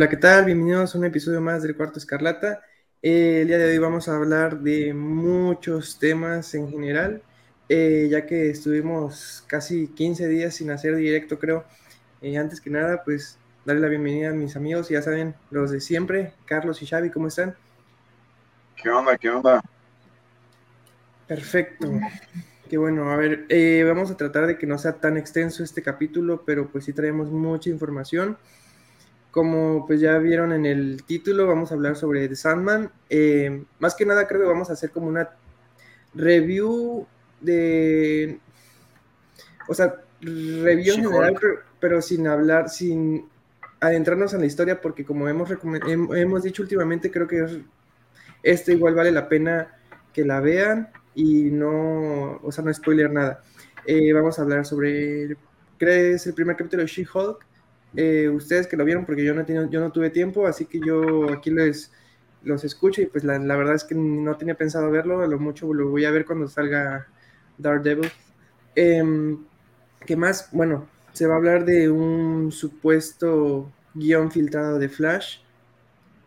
Hola, ¿qué tal? Bienvenidos a un episodio más del Cuarto Escarlata. Eh, el día de hoy vamos a hablar de muchos temas en general, eh, ya que estuvimos casi 15 días sin hacer directo, creo. Eh, antes que nada, pues darle la bienvenida a mis amigos, ya saben, los de siempre, Carlos y Xavi, ¿cómo están? ¿Qué onda? ¿Qué onda? Perfecto. Qué bueno, a ver, vamos a tratar de que no sea tan extenso este capítulo, pero pues sí traemos mucha información. Como pues ya vieron en el título, vamos a hablar sobre The Sandman. Eh, más que nada creo que vamos a hacer como una review de... O sea, review en general, pero, sin hablar, sin adentrarnos en la historia, porque como hemos, hemos dicho últimamente, creo que este igual vale la pena que la vean y no, o sea, no spoiler nada. Eh, vamos a hablar sobre, ¿crees el primer capítulo de She-Hulk? Eh, ustedes que lo vieron, porque yo no, yo no tuve tiempo, así que yo aquí les los escucho y pues la, verdad es que no tenía pensado verlo, a lo mucho lo voy a ver cuando salga Daredevil. Eh, ¿Qué más? Bueno, se va a hablar de un supuesto guion filtrado de Flash,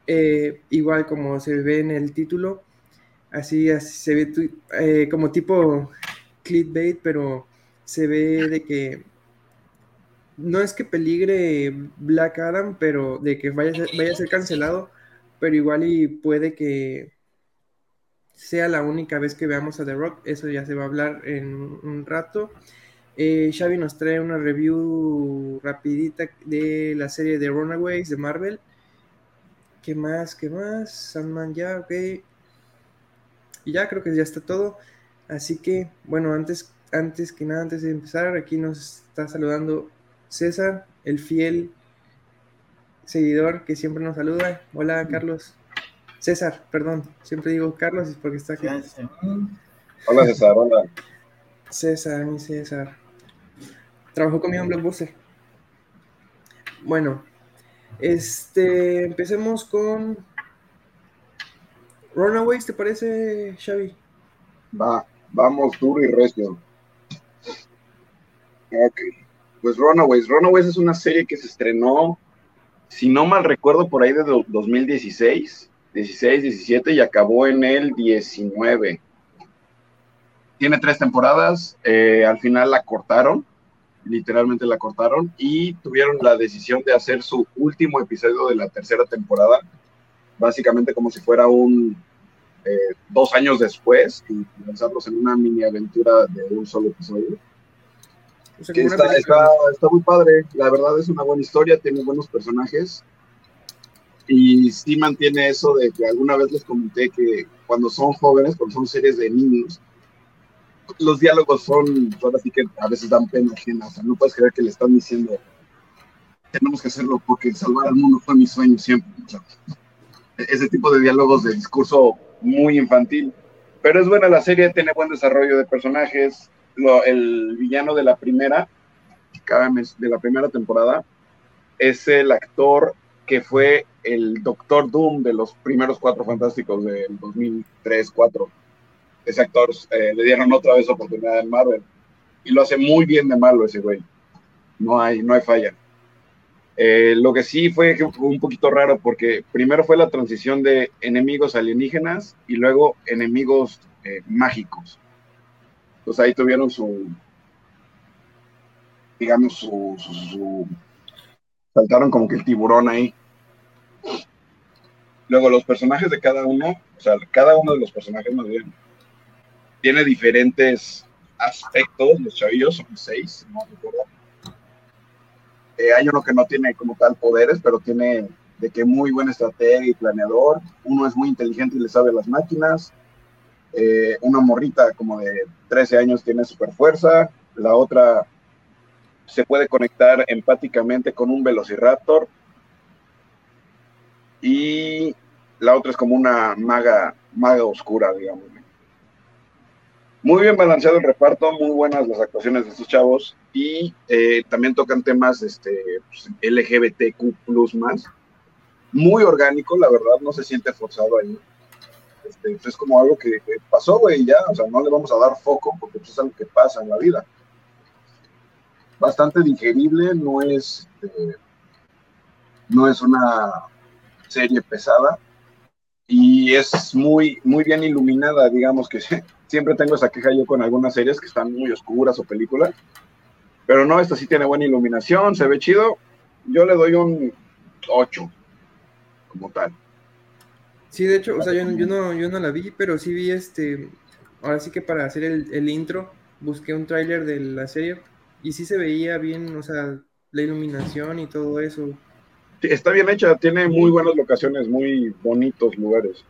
eh, igual como se ve en el título, así, así se ve eh, como tipo clickbait, pero se ve de que no es que peligre Black Adam, pero de que vaya a ser, vaya a ser cancelado, pero igual y puede que sea la única vez que veamos a The Rock, eso ya se va a hablar en un rato. Eh, Xavi nos trae una review rapidita de la serie de Runaways de Marvel. ¿Qué más? ¿Qué más? Sandman ya, ok. Y ya creo que ya está todo. Así que, bueno, antes, antes que nada, antes de empezar, aquí nos está saludando César, el fiel seguidor que siempre nos saluda. Hola, Carlos. César, perdón, siempre digo Carlos es porque está aquí. Hola, César, hola. César, mi César. Trabajó conmigo en Blockbuster. Bueno, este, empecemos con Runaways, ¿te parece, Xavi? Va, vamos duro y recio. Ok pues Runaways. Runaways es una serie que se estrenó, si no mal recuerdo, por ahí de 2016, 16, 17 y acabó en el 19. Tiene tres temporadas, eh, al final la cortaron, literalmente la cortaron y tuvieron la decisión de hacer su último episodio de la tercera temporada, básicamente como si fuera un eh, dos años después y lanzarlos en una mini aventura de un solo episodio está, muy padre, la verdad es una buena historia, tiene buenos personajes. Y sí mantiene eso de que alguna vez les comenté que cuando son jóvenes, cuando son series de niños, los diálogos son, son así que a veces dan pena ajena, o sea, no puedes creer que le están diciendo tenemos que hacerlo porque salvar al mundo fue mi sueño siempre. ese tipo de diálogos de discurso muy infantil. Pero es buena la serie, tiene buen desarrollo de personajes, el villano de la primera, de la primera temporada, es el actor que fue el Doctor Doom de los primeros cuatro fantásticos del 2003-4. Ese actor eh, le dieron otra vez oportunidad en Marvel y lo hace muy bien de malo ese güey. No hay, no hay falla. Eh, lo que sí fue, un poquito raro porque primero fue la transición de enemigos alienígenas y luego enemigos eh, mágicos. Entonces ahí tuvieron su, digamos, su, saltaron como que el tiburón ahí. Luego los personajes de cada uno, o sea, cada uno de los personajes más bien, tiene diferentes aspectos, los chavillos son seis, no recuerdo. Eh, hay uno que no tiene como tal poderes, pero tiene de que muy buen estratega y planeador. Uno es muy inteligente y le sabe las máquinas. Eh, una morrita como de 13 años tiene super fuerza, la otra se puede conectar empáticamente con un velociraptor y la otra es como una maga, maga oscura, digamos. Muy bien balanceado el reparto, muy buenas las actuaciones de estos chavos y eh, también tocan temas este, pues, LGBTQ más. Muy orgánico, la verdad, no se siente forzado ahí. Este, pues, es como algo que, pasó, güey, ya, o sea, no le vamos a dar foco porque pues, es algo que pasa en la vida. Bastante digerible, no es, este, no es una serie pesada y es muy, muy bien iluminada, digamos que siempre tengo esa queja yo con algunas series que están muy oscuras o películas, pero no, esta sí tiene buena iluminación, se ve chido, yo le doy un 8 como tal. Sí, de hecho, o sea, yo, no, yo no la vi, pero sí vi este, ahora sí que para hacer el, el intro, busqué un tráiler de la serie y sí se veía bien, o sea, la iluminación y todo eso. está bien hecha, tiene muy buenas locaciones, muy bonitos lugares.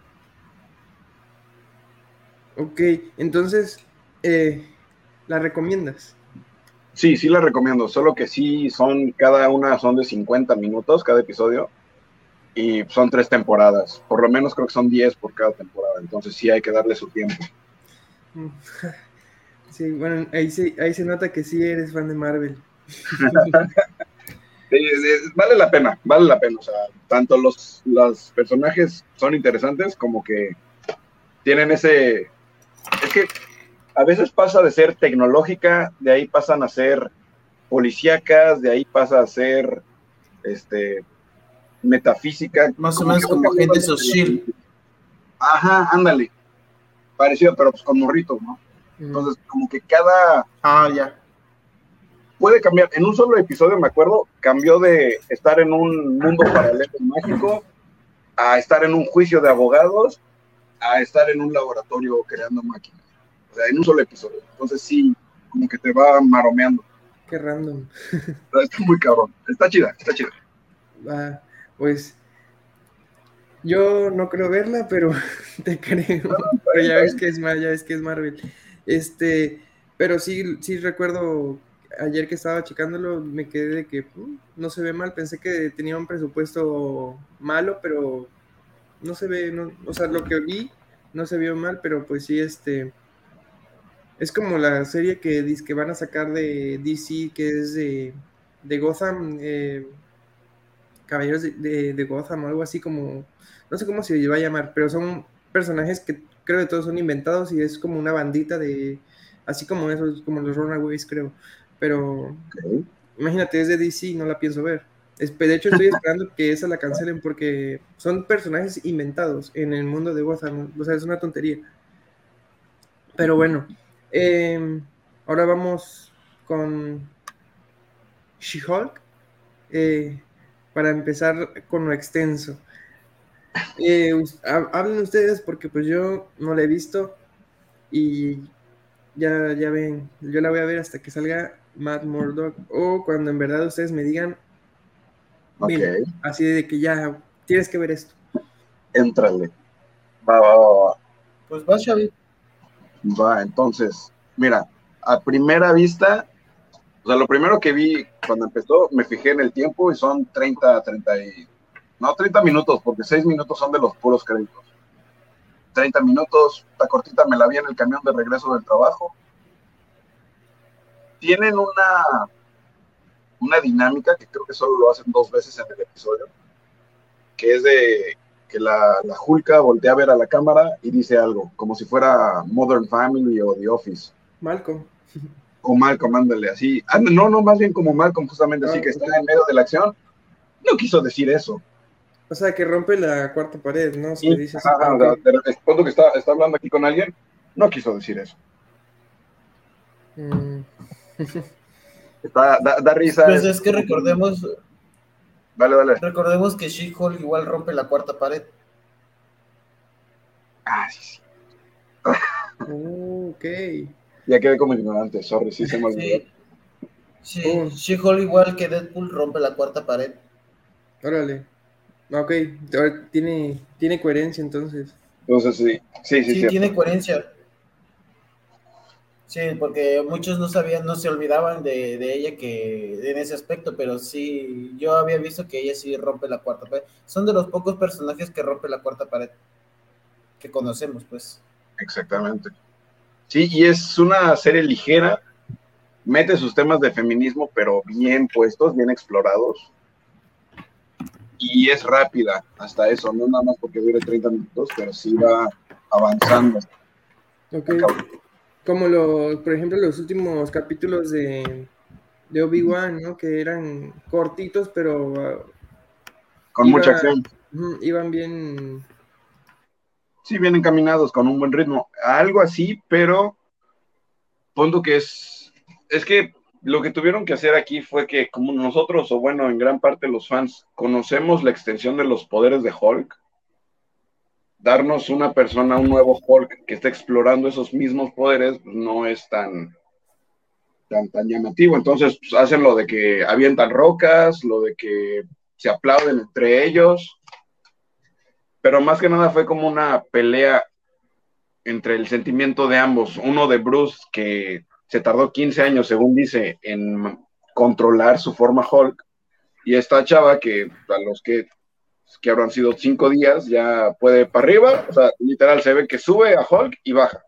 Ok, entonces, eh, ¿la recomiendas? Sí, sí la recomiendo, solo que sí son, cada una son de 50 minutos cada episodio y son tres temporadas, por lo menos creo que son 10 por cada temporada, entonces sí hay que darle su tiempo. Sí, bueno, ahí, ahí se nota que sí eres fan de Marvel. vale la pena, vale la pena. O sea, tanto los, los personajes son interesantes como que tienen ese. Es que a veces pasa de ser tecnológica, de ahí pasan a ser policíacas, de ahí pasa a ser este metafísica. Más o menos como gente social. Ajá, ándale. Parecido, pero pues con morritos, ¿no? Entonces, como que cada. Ah, ya. Puede cambiar. En un solo episodio, me acuerdo, cambió de estar en un mundo paralelo mágico a estar en un juicio de abogados a estar en un laboratorio creando máquinas. O sea, en un solo episodio. Entonces, sí, como que te va maromeando. Qué random. Está muy cabrón. Está chida, está chida. Ah, pues. Yo no creo verla, pero te creo. pero ya ves que es, ya ves que es Marvel. Este, pero sí, sí recuerdo ayer que estaba checándolo, me quedé de que mm, no se ve mal. Pensé que tenía un presupuesto malo, pero no se ve, no, o sea, lo que vi no se vio mal, pero pues sí, este. Es como la serie que que van a sacar de DC, que es de, de Gotham, eh, Caballeros de, de, Gotham o algo así como, no sé cómo se va a llamar, pero son personajes que creo que todos son inventados y es como una bandita de, así como esos, como los Runaways, creo. Pero imagínate, es de DC, no la pienso ver. De hecho, estoy esperando que esa la cancelen porque son personajes inventados en el mundo de Gotham. O sea, es una tontería. Pero bueno, em, ahora vamos con She-Hulk. Eh, para empezar con lo extenso. Eh, hablen ustedes porque pues yo no la he visto y ya, ya ven, yo la voy a ver hasta que salga Matt Murdock o cuando en verdad ustedes me digan, así de que ya tienes que ver esto. Entrale. Va, va, va, Pues va, Xavi. Va, entonces, mira, a primera vista, o sea, lo primero que vi cuando empezó, me fijé en el tiempo y son 30, 30 y no 30 minutos, porque 6 minutos son de los puros créditos. 30 minutos, esta cortita me la vi en el camión de regreso del trabajo. Tienen una, una dinámica que creo que solo lo hacen dos veces en el episodio, que es de que la, la Hulka voltea a ver a la cámara y dice algo, como si fuera Modern Family o The Office. Malcolm. O Malcolm, ándale, así. Ah, no, no, más bien como Malcolm, justamente así, ah, que está en medio de la acción. No quiso decir eso. O sea, que rompe la cuarta pared, ¿no? Se dice así, que está, está, hablando aquí con alguien, no quiso decir eso. Mm. da, risa. Pues es que recordemos. Vale, vale. Recordemos que She-Hulk igual rompe la cuarta pared. Ah, sí, sí. Ok. Ya quedé como ignorante, sorry, sí se me olvidó. Sí, sí. She-Hulk igual que Deadpool rompe la cuarta pared. Órale. Ok, tiene, tiene coherencia entonces. Entonces sí, sí, sí. Sí, tiene coherencia. Sí, porque muchos no sabían, no se olvidaban de, ella que en ese aspecto, pero sí, yo había visto que ella sí rompe la cuarta pared. Son de los pocos personajes que rompe la cuarta pared que conocemos, pues. Exactamente. Sí, y es una serie ligera, mete sus temas de feminismo, pero bien puestos, bien explorados y es rápida hasta eso, no nada más porque dure 30 minutos, pero sí va avanzando. Como lo, por ejemplo, los últimos capítulos de, de Obi-Wan, ¿no? Que eran cortitos, pero con mucha acción. Iban bien. Sí, bien encaminados, con un buen ritmo. Algo así, pero punto que es. Es que lo que tuvieron que hacer aquí fue que, como nosotros, o bueno, en gran parte los fans, conocemos la extensión de los poderes de Hulk, darnos una persona, un nuevo Hulk que está explorando esos mismos poderes, no es tan, tan, tan llamativo. Entonces, pues, hacen lo de que avientan rocas, lo de que se aplauden entre ellos, pero más que nada fue como una pelea entre el sentimiento de ambos, uno de Bruce que se tardó 15 años, según dice, en controlar su forma Hulk, y esta chava que a los que, que habrán sido cinco días ya puede para arriba, o sea, literal se ve que sube a Hulk y baja.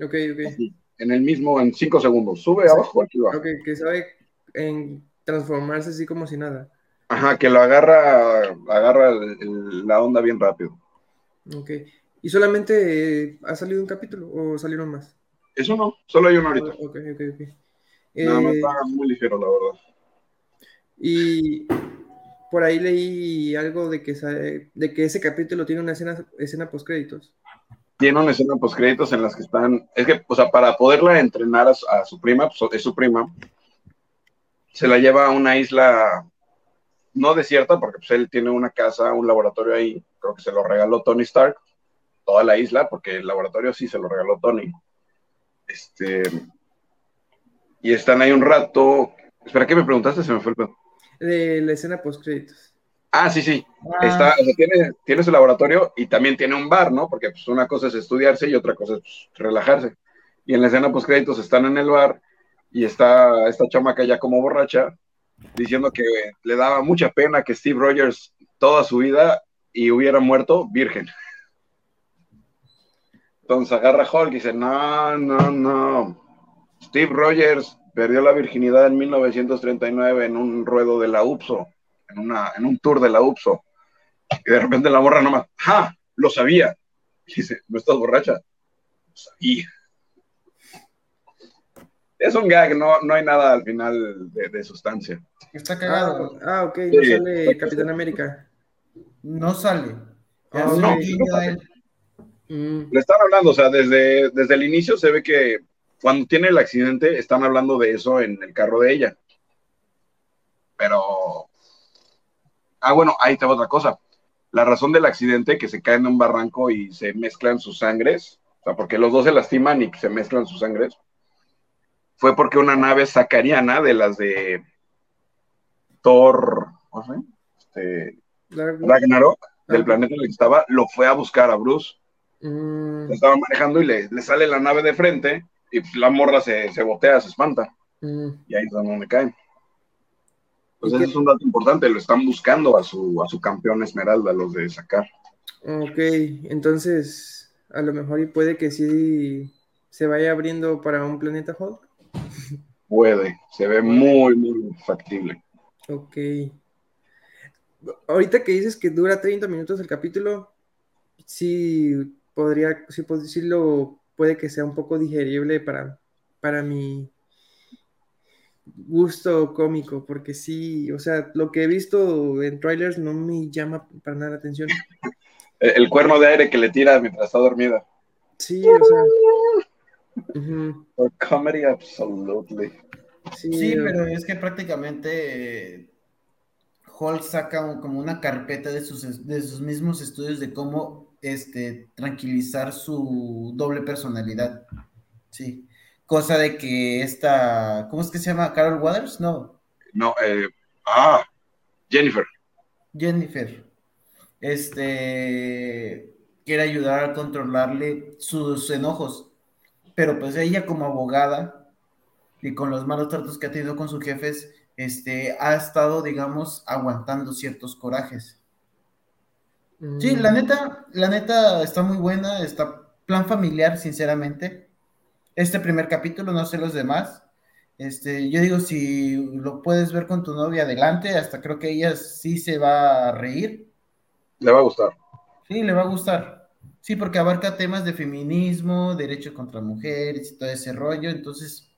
Ok, ok. en el mismo, en cinco segundos, sube abajo Hulk y baja. Ok, que sabe en transformarse así como si nada. Ajá, que lo agarra, agarra la onda bien rápido. Ok. ¿Y solamente eh, ha salido un capítulo o salieron más? Eso no, solo hay uno ahorita. Ok, ok, ok. Nada más eh, está muy ligero, la verdad. Y por ahí leí algo de que, de que ese capítulo tiene una escena, escena post créditos. Tiene una escena post créditos en las que están, es que, o sea, para poderla entrenar a, su prima, pues, es su prima, se la lleva a una isla no desierta, porque pues, él tiene una casa, un laboratorio ahí, creo que se lo regaló Tony Stark, toda la isla, porque el laboratorio sí se lo regaló Tony. Este, y están ahí un rato. Espera, ¿qué me preguntaste? Se me fue el pedo. De la escena post créditos. Ah, sí, sí. Ah. Está, tiene, tiene, su laboratorio y también tiene un bar, ¿no? Porque pues, una cosa es estudiarse y otra cosa es pues, relajarse. Y en la escena post créditos están en el bar y está esta chamaca ya como borracha diciendo que le daba mucha pena que Steve Rogers toda su vida y hubiera muerto virgen. Entonces agarra Hulk y dice, no, no, no. Steve Rogers perdió la virginidad en 1939 en un ruedo de la UPSO, en, una, en un tour de la UPSO. Y de repente la borra nomás, ¡ja! Lo sabía. Y dice, ¿no estás borracha? Lo sabía es un gag, no, no hay nada al final de, sustancia. Está cagado. Ah, ah ok, no sale Capitán América. No sale. Ah, no, mm. Le están hablando, o sea, desde, desde el inicio se ve que cuando tiene el accidente están hablando de eso en el carro de ella. Pero. Ah, bueno, ahí te va otra cosa. La razón del accidente, que se cae en un barranco y se mezclan sus sangres, o sea, porque los dos se lastiman y se mezclan sus sangres, fue porque una nave sacariana de las de Thor, ¿no este, Ragnarok, del planeta en el que estaba, lo fue a buscar a Bruce. Mm. estaba manejando y le, sale la nave de frente y la morra se, se botea, se espanta. Mm. Y ahí es donde caen. Entonces ese es un dato importante, lo están buscando a su, a su campeón Esmeralda, los de sacar. Ok, entonces a lo mejor y puede que sí se vaya abriendo para un planeta Hulk. Puede, se ve muy, muy factible. Ok. Ahorita que dices que dura 30 minutos el capítulo, sí podría, sí, sí lo puede que sea un poco digerible para, para mi gusto cómico, porque sí, o sea, lo que he visto en trailers no me llama para nada la atención. El, cuerno de aire que le tira mientras está dormida. Sí, o sea, por comedy, absolutely. Sí, pero es que prácticamente Hulk saca como una carpeta de sus, de sus mismos estudios de cómo este, tranquilizar su doble personalidad. Sí. Cosa de que esta, ¿cómo es que se llama? ¿Carol Waters? No. No, eh, ah, Jennifer. Jennifer. Este quiere ayudar a controlarle sus enojos pero pues ella como abogada y con los malos tratos que ha tenido con sus jefes, este, ha estado, digamos, aguantando ciertos corajes. Sí, la mm. neta, la neta está muy buena, está plan familiar, sinceramente. Este primer capítulo, no sé los demás. Este, yo digo, si lo puedes ver con tu novia adelante, hasta creo que ella sí se va a reír. Le va a gustar. Sí, le va a gustar. Sí, porque abarca temas de feminismo, derechos contra mujeres y todo ese rollo, entonces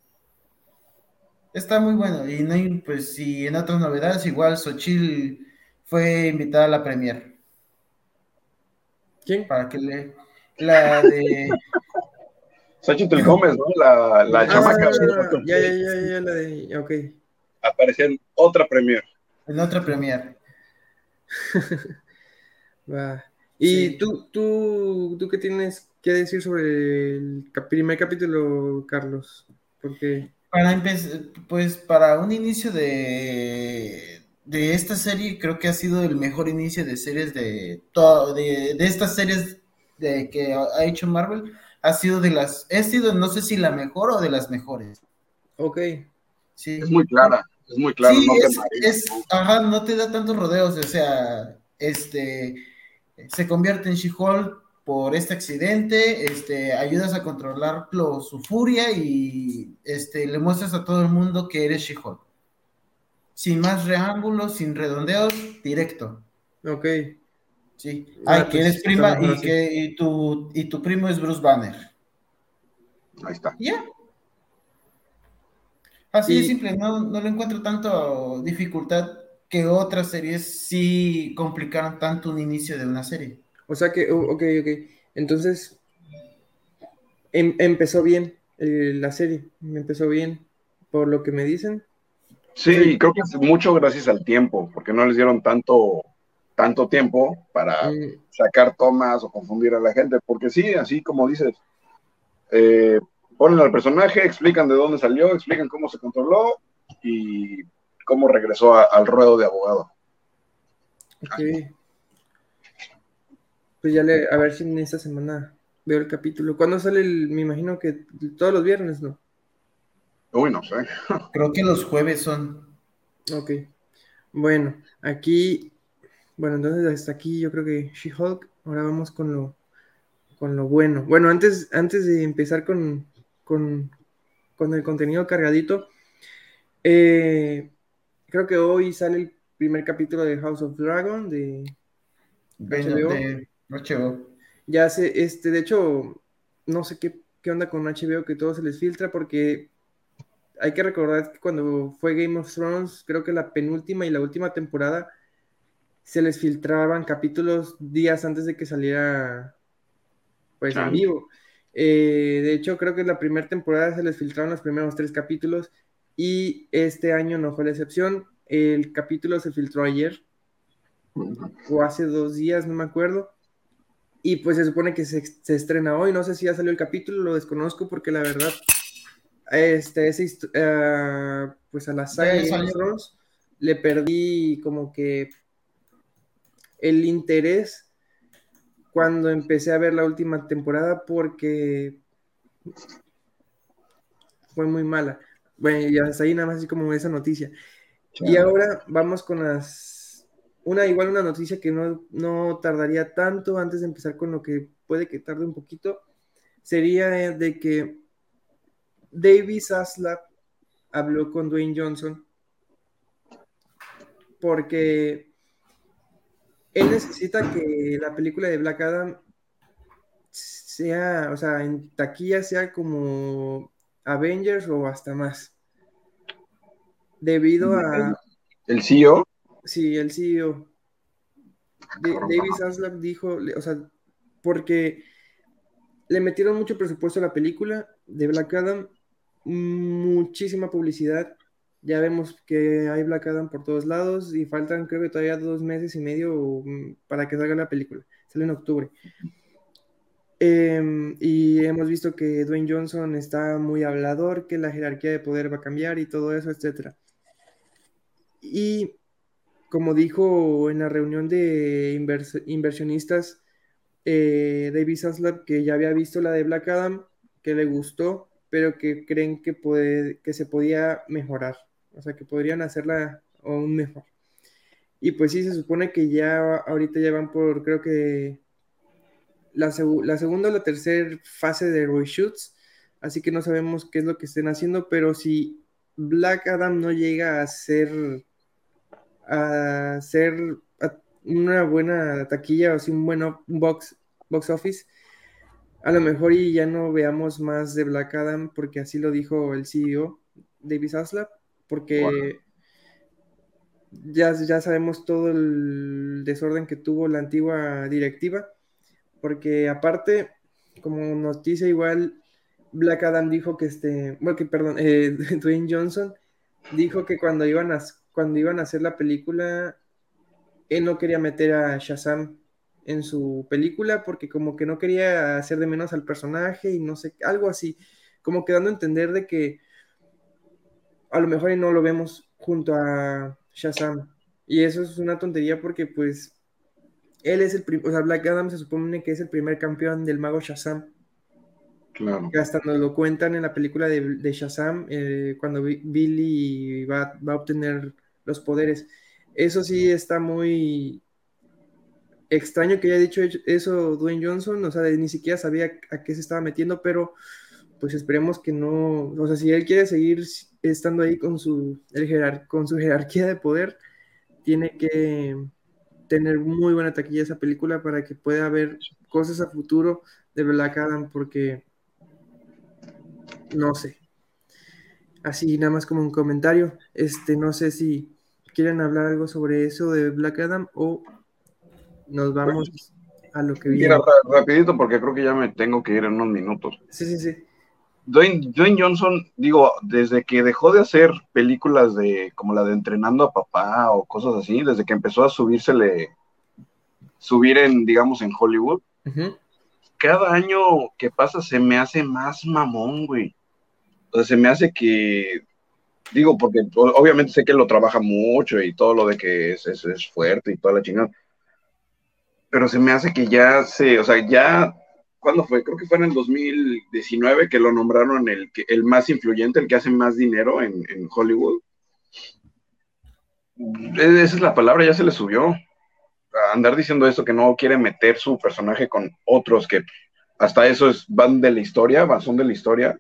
está muy bueno. Y no hay, pues, si en otras novedades, igual Xochitl fue invitada a la premier. ¿Quién? Para que le. La de. Sánchez Gómez, ¿no? La, la Ah, chamaca. ya, ya, ya, ya, la de. Ok. Aparecía en otra premier. En otra premier. Va. ¿Y Sí. tú, tú, tú qué tienes que decir sobre el primer capítulo, Carlos? Porque. Para empezar, pues para un inicio de, de esta serie, creo que ha sido el mejor inicio de series de todo, de, de estas series de que ha hecho Marvel. Ha sido de las, ha sido, no sé si la mejor o de las mejores. Ok. Sí. Es muy clara, es muy clara. Sí, no es, es- ajá, no te da tantos rodeos, o sea, este, se convierte en She-Hulk por este accidente, este, ayudas a controlarlo su furia y este, le muestras a todo el mundo que eres She-Hulk. Sin más reángulos, sin redondeos, directo. Ok. Sí. Ah, Ay, que pues, eres prima y que y tu, y tu primo es Bruce Banner. Ahí está. Ya. Así Y- de simple, no, no le encuentro tanto dificultad que otras series sí complicaron tanto un inicio de una serie. O sea que, oh, ok, ok. Entonces, em- empezó bien eh, la serie. Empezó bien, por lo que me dicen. Sí, creo que es mucho gracias al tiempo, porque no les dieron tanto, tanto tiempo para Mm, sacar tomas o confundir a la gente, porque sí, así como dices, eh, ponen al personaje, explican de dónde salió, explican cómo se controló y cómo regresó a- al ruedo de abogado. ok. Pues ya le, a ver si en esta semana veo el capítulo. ¿Cuándo sale el, me imagino que todos los viernes, ¿no? Uy, no sé. Creo que los jueves son. Ok. Bueno, aquí, bueno, entonces hasta aquí yo creo que She-Hulk. Ahora vamos con lo, con lo bueno. Bueno, antes, antes de empezar con, con, con el contenido cargadito, eh, creo que hoy sale el primer capítulo de House of Dragon de HBO. de HBO. Ya sé, este, de hecho, no sé qué, qué onda con HBO que todo se les filtra porque hay que recordar que cuando fue Game of Thrones, creo que la penúltima y la última temporada se les filtraban capítulos días antes de que saliera pues en vivo. Eh, de hecho, creo que la primera temporada se les filtraron los primeros tres capítulos y este año no fue la excepción. El capítulo se filtró ayer o hace dos días, no me acuerdo. Y pues se supone que se, se estrena hoy. No sé si ya salió el capítulo, lo desconozco porque la verdad, este, ese ah, pues a la saga de Game. Thrones le perdí como que el interés cuando empecé a ver la última temporada porque fue muy mala. Bueno, y hasta ahí nada más así como esa noticia. Y ahora vamos con las. Una, igual una noticia que no, no tardaría tanto antes de empezar con lo que puede que tarde un poquito. Sería eh, de que David Zaslav habló con Dwayne Johnson porque él necesita que la película de Black Adam sea, o sea, en taquilla sea como Avengers o hasta más. Debido a, El CEO, Sí, el CEO. De- David Zaslav dijo, o sea, porque le metieron mucho presupuesto a la película de Black Adam, muchísima publicidad. Ya vemos que hay Black Adam por todos lados y faltan creo que todavía dos meses y medio mm, para que salga la película. Sale en octubre. Em, y hemos visto que Dwayne Johnson está muy hablador, que la jerarquía de poder va a cambiar y todo eso, etcétera. Y como dijo en la reunión de invers- inversionistas, eh, David Zaslav, que ya había visto la de Black Adam, que le gustó, pero que creen que, puede, que se podía mejorar, o sea, que podrían hacerla aún mejor. Y pues sí, se supone que ya ahorita ya van por, creo que la, segu- la segunda o la tercera fase de reshoots, así que no sabemos qué es lo que estén haciendo, pero si Black Adam no llega a ser a ser una buena taquilla o así un buen box, box office, a lo mejor y ya no veamos más de Black Adam porque así lo dijo el CEO David Zaslav, porque ya, ya sabemos todo el desorden que tuvo la antigua directiva, porque aparte, como noticia igual, Black Adam dijo que este, bueno, que perdón, eh, Dwayne Johnson dijo que cuando iban a, cuando iban a hacer la película, él no quería meter a Shazam en su película porque como que no quería hacer de menos al personaje y no sé, algo así, como que dando a entender de que a lo mejor no lo vemos junto a Shazam. Y eso es una tontería porque pues él es el, o sea, Black Adam se supone que es el primer campeón del mago Shazam. Claro. hasta nos lo cuentan en la película de, Shazam, eh, cuando Billy va, va, a obtener los poderes. Eso sí está muy extraño que haya dicho eso Dwayne Johnson, o sea, ni siquiera sabía a qué se estaba metiendo, pero pues esperemos que no, o sea, si él quiere seguir estando ahí con su, el con su jerarquía de poder, tiene que tener muy buena taquilla esa película para que pueda haber cosas a futuro de Black Adam, porque no sé. Así nada más como un comentario, este, no sé si quieren hablar algo sobre eso de Black Adam o nos vamos a lo que viene. rapidito porque creo que ya me tengo que ir en unos minutos. Sí, sí, sí. Dwayne, Johnson, digo, desde que dejó de hacer películas de como la de Entrenando a Papá o cosas así, desde que empezó a subírsele, subir en, digamos, en Hollywood, cada año que pasa se me hace más mamón, güey. O sea, se me hace que, digo, porque obviamente sé que lo trabaja mucho y todo lo de que es, es, es fuerte y toda la chingada, pero se me hace que ya se, o sea, ya ¿cuándo fue? Creo que fue en el 2019 que lo nombraron el, más influyente, el que hace más dinero en, Hollywood. Esa es la palabra, ya se le subió. Andar diciendo eso, que no quiere meter su personaje con otros que hasta eso es, van de la historia, son de la historia.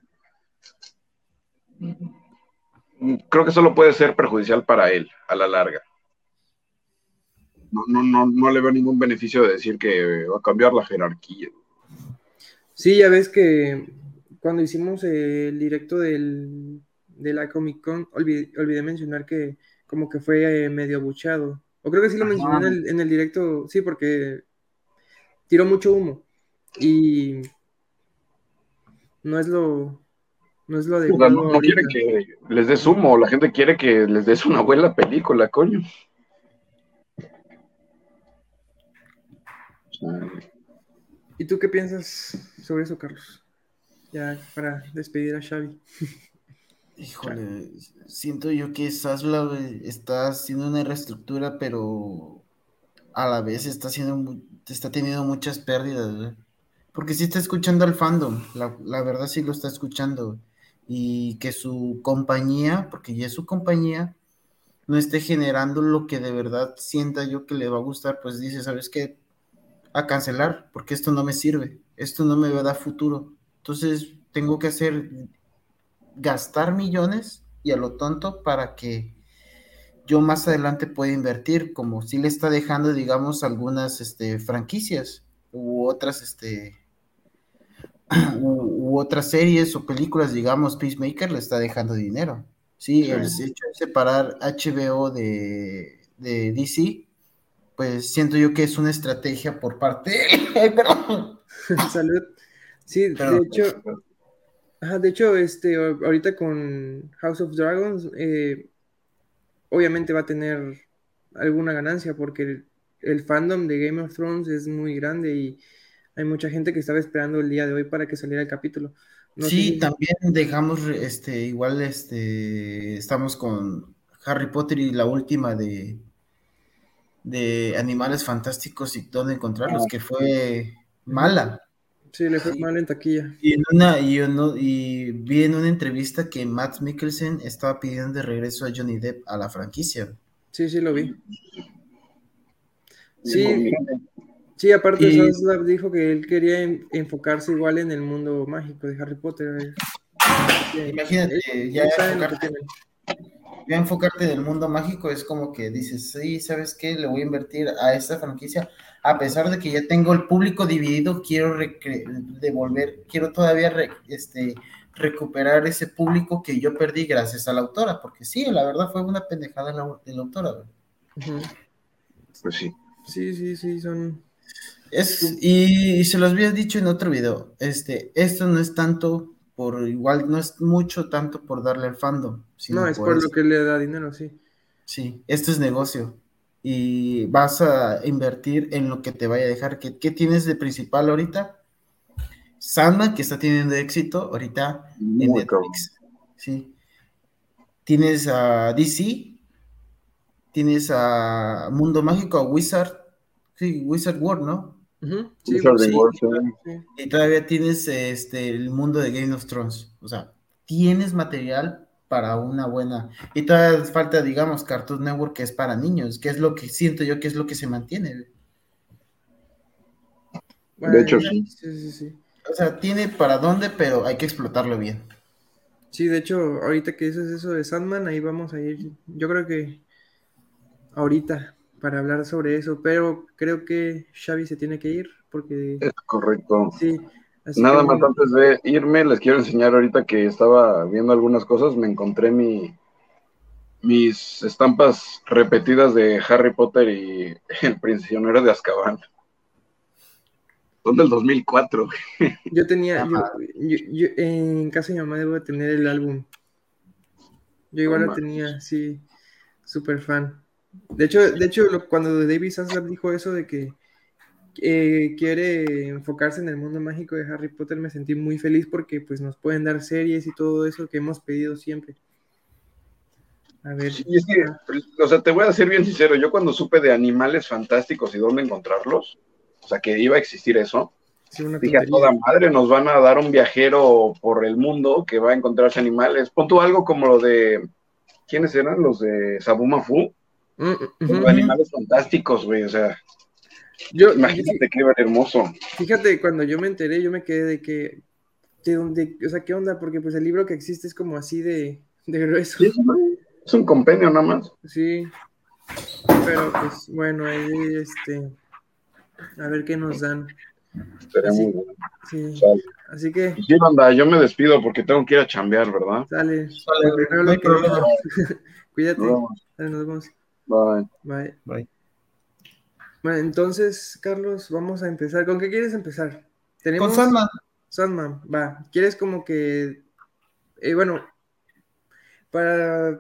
Creo que solo puede ser perjudicial para él a la larga. No, no, no, no le veo ningún beneficio de decir que va a cambiar la jerarquía. Sí, ya ves que cuando hicimos el directo del, de la Comic Con, olvidé, mencionar que como que fue eh, medio buchado. O creo que sí lo mencioné en el, directo, sí, porque tiró mucho humo. Y no es lo, no es lo de. no, no quiere que les des humo, la gente quiere que les des una buena película, coño. ¿Y tú qué piensas sobre eso, Carlos? Ya para despedir a Xavi. Híjole, siento yo que Sasla está haciendo una reestructura, pero a la vez está haciendo está teniendo muchas pérdidas, porque sí está escuchando al fandom, la, la, verdad sí lo está escuchando, y que su compañía, porque ya es su compañía, no esté generando lo que de verdad sienta yo que le va a gustar, pues dice, ¿sabes qué? A cancelar porque esto no me sirve, esto no me va a dar futuro. Entonces tengo que hacer gastar millones y a lo tonto para que yo más adelante pueda invertir, como si le está dejando, digamos, algunas este, franquicias u otras, este, u, otras series o películas, digamos, Peacemaker le está dejando dinero. Sí, el hecho de separar HBO de, de DC pues siento yo que es una estrategia por parte de... Salud. Sí, de hecho, de hecho, este, ahorita con House of Dragons, eh, obviamente va a tener alguna ganancia porque el, fandom de Game of Thrones es muy grande y hay mucha gente que estaba esperando el día de hoy para que saliera el capítulo. sí, también dejamos, este, igual, este, estamos con Harry Potter y la última de de Animales Fantásticos y dónde encontrarlos, que fue mala. Sí, le fue mal en taquilla. Y, en una, y, y vi en una entrevista que Matt Mikkelsen estaba pidiendo de regreso a Johnny Depp a la franquicia. Sí, sí, lo vi. Sí, sí aparte dijo que él quería enfocarse igual en el mundo mágico de Harry Potter. Imagínate, ya ya enfocarte en el mundo mágico es como que dices, sí, ¿sabes qué? Le voy a invertir a esta franquicia, a pesar de que ya tengo el público dividido, quiero devolver, quiero todavía este, recuperar ese público que yo perdí gracias a la autora, porque sí, la verdad fue una pendejada de la, autora. Pues sí. Sí, sí, sí, son. Es, y, se los había dicho en otro video. Este, esto no es tanto por igual, no es mucho tanto por darle al fandom. No, es por, lo que le da dinero, sí. Sí, esto es negocio. Y vas a invertir en lo que te vaya a dejar. ¿Qué, qué tienes de principal ahorita? Sandman, que está teniendo éxito ahorita en Netflix. Sí. Tienes a DC, tienes a Mundo Mágico, a Wizard, sí, Wizard World, ¿no? Y todavía tienes este el mundo de Game of Thrones. O sea, tienes material para una buena. Y todavía falta, digamos, Cartoon Network que es para niños, que es lo que siento yo que es lo que se mantiene. de hecho, sí. Sí, sí. O sea, tiene para dónde, pero hay que explotarlo bien. Sí, de hecho, ahorita que dices eso de Sandman, ahí vamos a ir. Yo creo que ahorita para hablar sobre eso, pero creo que Xavi se tiene que ir porque... Es correcto. Sí. Nada más antes de irme, les quiero enseñar ahorita que estaba viendo algunas cosas, me encontré mi, mis estampas repetidas de Harry Potter y El prisionero de Azkaban. Son del 2004. Yo tenía, yo, en casa de mi mamá debo tener el álbum. Yo igual lo tenía, sí, súper fan. De hecho, de hecho cuando David Zaslav dijo eso de que quiere enfocarse en el mundo mágico de Harry Potter, me sentí muy feliz porque pues nos pueden dar series y todo eso que hemos pedido siempre. A ver. Sí, es que, o sea, te voy a ser bien sincero, yo cuando supe de animales fantásticos y dónde encontrarlos, o sea, que iba a existir eso. Dije, a toda madre, nos van a dar un viajero por el mundo que va a encontrarse animales. Pon tú algo como lo de, ¿quiénes eran? Los de Sabumafu. Mm, mm, animales fantásticos, güey, o sea. Yo, imagínate qué hermoso. Fíjate, cuando yo me enteré, yo me quedé de que, de, o sea, ¿qué onda? Porque pues el libro que existe es como así de, de grueso. es un compendio nada más. Sí, pero pues bueno, ahí este a ver qué nos dan. Así, sí. Así que. Sí, anda, yo me despido porque tengo que ir a chambear, ¿verdad? Sale. Sale. Cuídate. Nos vemos. Bye. Bye. Bye. Bueno, entonces, Carlos, vamos a empezar. ¿Con qué quieres empezar? ¿Tenemos... Con Sandman. Sandman, va. ¿Quieres como que. Eh, bueno, para,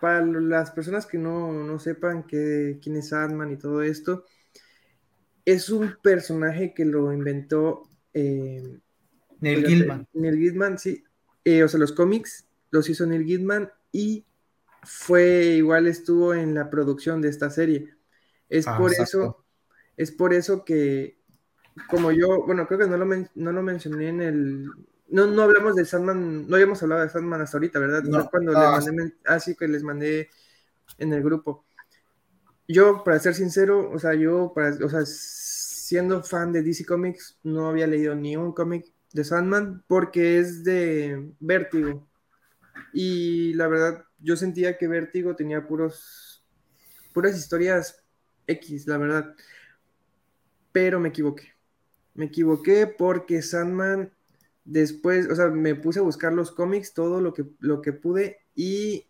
para las personas que no, no sepan que, quién es Sandman y todo esto, es un personaje que lo inventó eh, Neil Gaiman. Neil Gaiman, sí. Eh, o sea, los cómics los hizo Neil Gaiman y fue igual estuvo en la producción de esta serie. Es ah, por eso, es por eso que, como yo, bueno, creo que no lo, no lo mencioné en el. No, no hablamos de Sandman, no habíamos hablado de Sandman hasta ahorita, ¿verdad? No, cuando ah, mandé, ah, sí, que les mandé en el grupo yo, para ser sincero, o sea, yo, para, o sea, siendo fan de DC Comics, no había leído ni un cómic de Sandman porque es de Vértigo. Y la verdad, yo sentía que Vértigo tenía puros, puras historias X, la verdad. Pero me equivoqué. Me equivoqué porque Sandman después, o sea, me puse a buscar los cómics, todo lo que, lo que pude y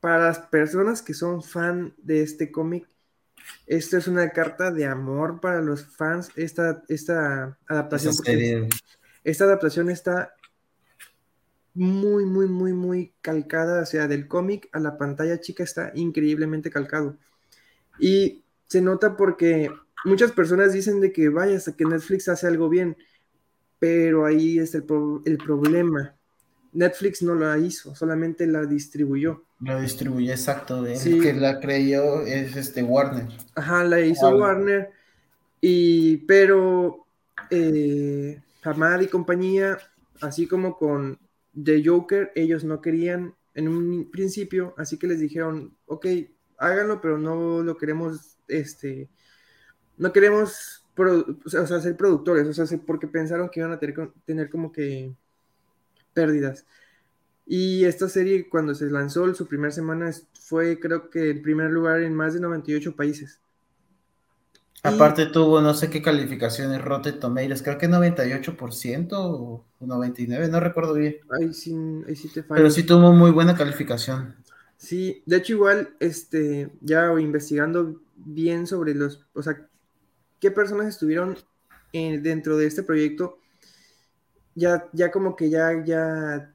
para las personas que son fan de este cómic, esta es una carta de amor para los fans. Esta, esta adaptación. Esta adaptación está muy, muy, muy, muy calcada. O sea, del cómic a la pantalla chica está increíblemente calcado. Y se nota porque muchas personas dicen de que vaya hasta que Netflix hace algo bien. Pero ahí es el, el problema. Netflix no la hizo, solamente la distribuyó. Lo distribuyó, exacto. El que la creyó es este Warner. Ajá, la hizo Warner. Y, pero eh, Hamad y compañía, así como con The Joker, ellos no querían en un principio, así que les dijeron, ok, háganlo, pero no lo queremos, este, no queremos, o sea, ser productores, o sea, porque pensaron que iban a tener, tener como que pérdidas. Y esta serie, cuando se lanzó, su primera semana fue, creo que, el primer lugar en más de 98 países. Aparte tuvo no sé qué calificaciones Rotten Tomatoes, creo que 98% o 99, no recuerdo bien. Ahí sí, ahí sí te Pero sí tuvo muy buena calificación. Sí, de hecho igual, este, ya investigando bien sobre los, o sea, qué personas estuvieron eh, dentro de este proyecto, ya, ya como que ya, ya,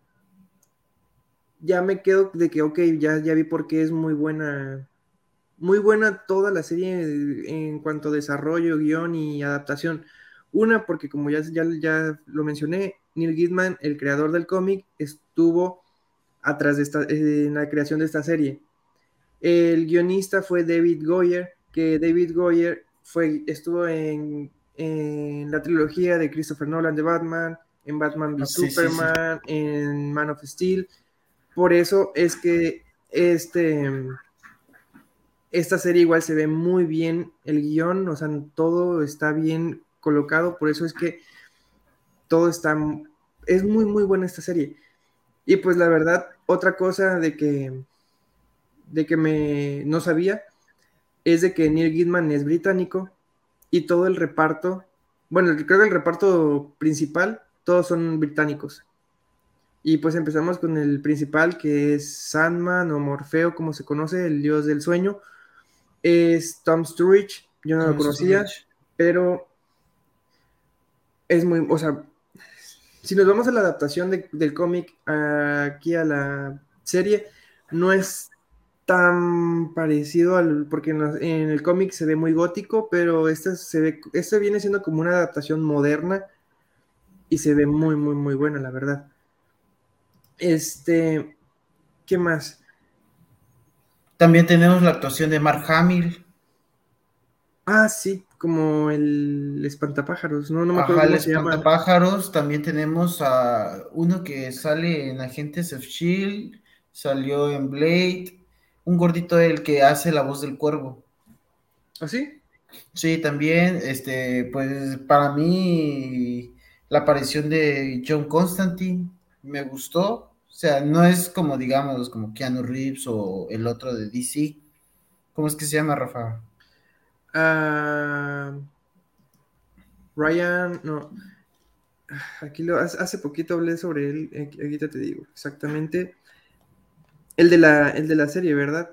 ya me quedo de que, ok, ya, ya vi por qué es muy buena, muy buena toda la serie en cuanto a desarrollo, guion y adaptación. Una, porque como ya, ya, ya lo mencioné, Neil Gaiman, el creador del cómic, estuvo atrás de esta, en la creación de esta serie. El guionista fue David Goyer, que David Goyer fue, estuvo en, en la trilogía de Christopher Nolan de Batman, en Batman v ah, Superman, en Man of Steel. Por eso es que este, esta serie igual se ve muy bien el guion, o sea, todo está bien colocado, por eso es que todo está, es muy, muy buena esta serie. Y pues la verdad, otra cosa de que, de que me no sabía es de que Neil Gaiman es británico y todo el reparto, bueno, creo que el reparto principal, todos son británicos. Y pues empezamos con el principal, que es Sandman o Morfeo, como se conoce, el dios del sueño. Es Tom Sturridge, yo no lo conocía, pero es muy, o sea, si nos vamos a la adaptación del cómic aquí a la serie, no es tan parecido al, porque en, el cómic se ve muy gótico, pero este, se ve, este viene siendo como una adaptación moderna y se ve muy, muy, muy buena, la verdad. Este, ¿qué más? También tenemos la actuación de Mark Hamill. Ah, sí, como el espantapájaros, no, no me acuerdo cómo se llama. espantapájaros, también tenemos a uno que sale en Agentes of Shield, salió en Blade, un gordito el que hace la voz del cuervo. ¿Ah, sí? Sí, también, este, pues para mí la aparición de John Constantine me gustó, o sea, no es como digamos como Keanu Reeves o el otro de DC. ¿Cómo es que se llama, Rafa? Ah, Ryan, no. Aquí lo hace poquito hablé sobre él. Aquí te digo exactamente. El de la, el de la serie, ¿verdad?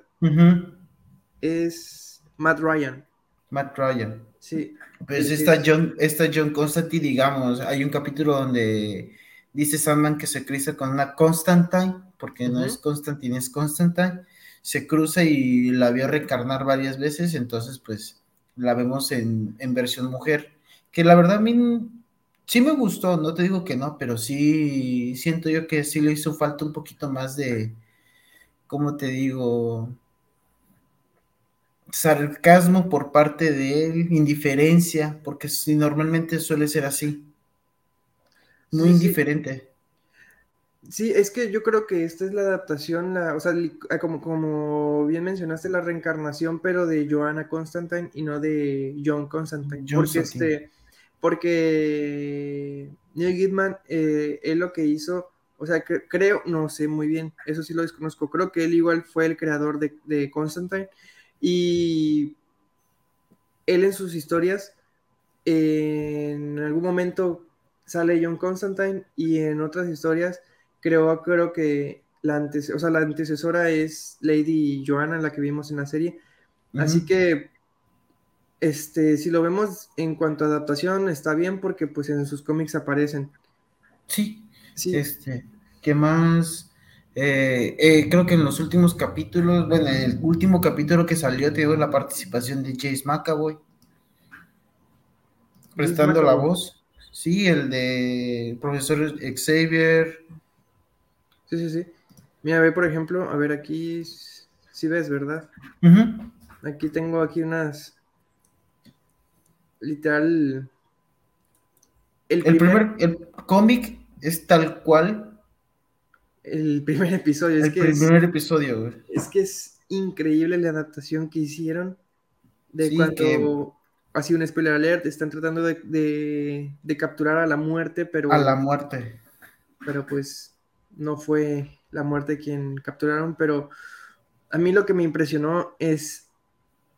Es Matt Ryan. Matt Ryan. Sí. Pues esta John, esta John Constantine, digamos, hay un capítulo donde dice Sandman que se cruza con una Constantine, porque no es Constantine, es Constantine. Se cruza y la vio reencarnar varias veces, entonces pues la vemos en, versión mujer, que la verdad a mí sí me gustó, no te digo que no, pero sí siento yo que sí le hizo falta un poquito más de, ¿cómo te digo? sarcasmo por parte de él, indiferencia, porque si normalmente suele ser así, muy indiferente. Sí, es que yo creo que esta es la adaptación, la, o sea, ah, como, como bien mencionaste, la reencarnación, pero de Joanna Constantine y no de John Constantine. porque este, porque Neil Gaiman, eh, él lo que hizo, o sea, creo, no sé muy bien, eso sí lo desconozco, creo que él igual fue el creador de, de Constantine y él en sus historias, en algún momento sale John Constantine y en otras historias creo, creo que la, antes, o sea, la antecesora es Lady Joanna, la que vimos en la serie. Así que, este, si lo vemos en cuanto a adaptación, está bien porque pues en sus cómics aparecen. Sí, sí. Este, ¿qué más? Eh, eh, creo que en los últimos capítulos, bueno, en el último capítulo que salió, te la participación de Chase McAvoy. Prestando la voz. Sí, el de profesor Xavier, Sí, sí, sí. Mira, ve, por ejemplo, a ver, aquí sí ves, ¿verdad? Aquí tengo aquí unas. Literal. El, primer, el cómic es tal cual. El primer episodio. El primer episodio, güey. Es que es increíble la adaptación que hicieron de cuando. Así un spoiler alert, están tratando de, de, de capturar a la muerte, pero. A la muerte. Pero pues no fue la muerte quien capturaron, pero a mí lo que me impresionó es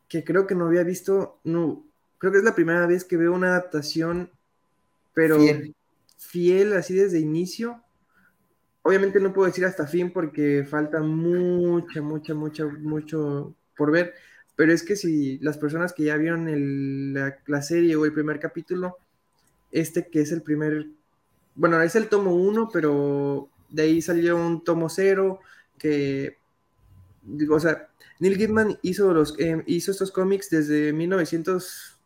que creo que no había visto, no, creo que es la primera vez que veo una adaptación, pero fiel, así desde inicio. obviamente no puedo decir hasta fin porque falta mucha, mucha, mucha, mucho por ver, pero es que si las personas que ya vieron la, serie o el primer capítulo, este que es el primer, bueno, es el tomo 1, pero de ahí salió un tomo 0 que, o sea, Neil Gaiman hizo, los, eh, hizo estos cómics desde 1900,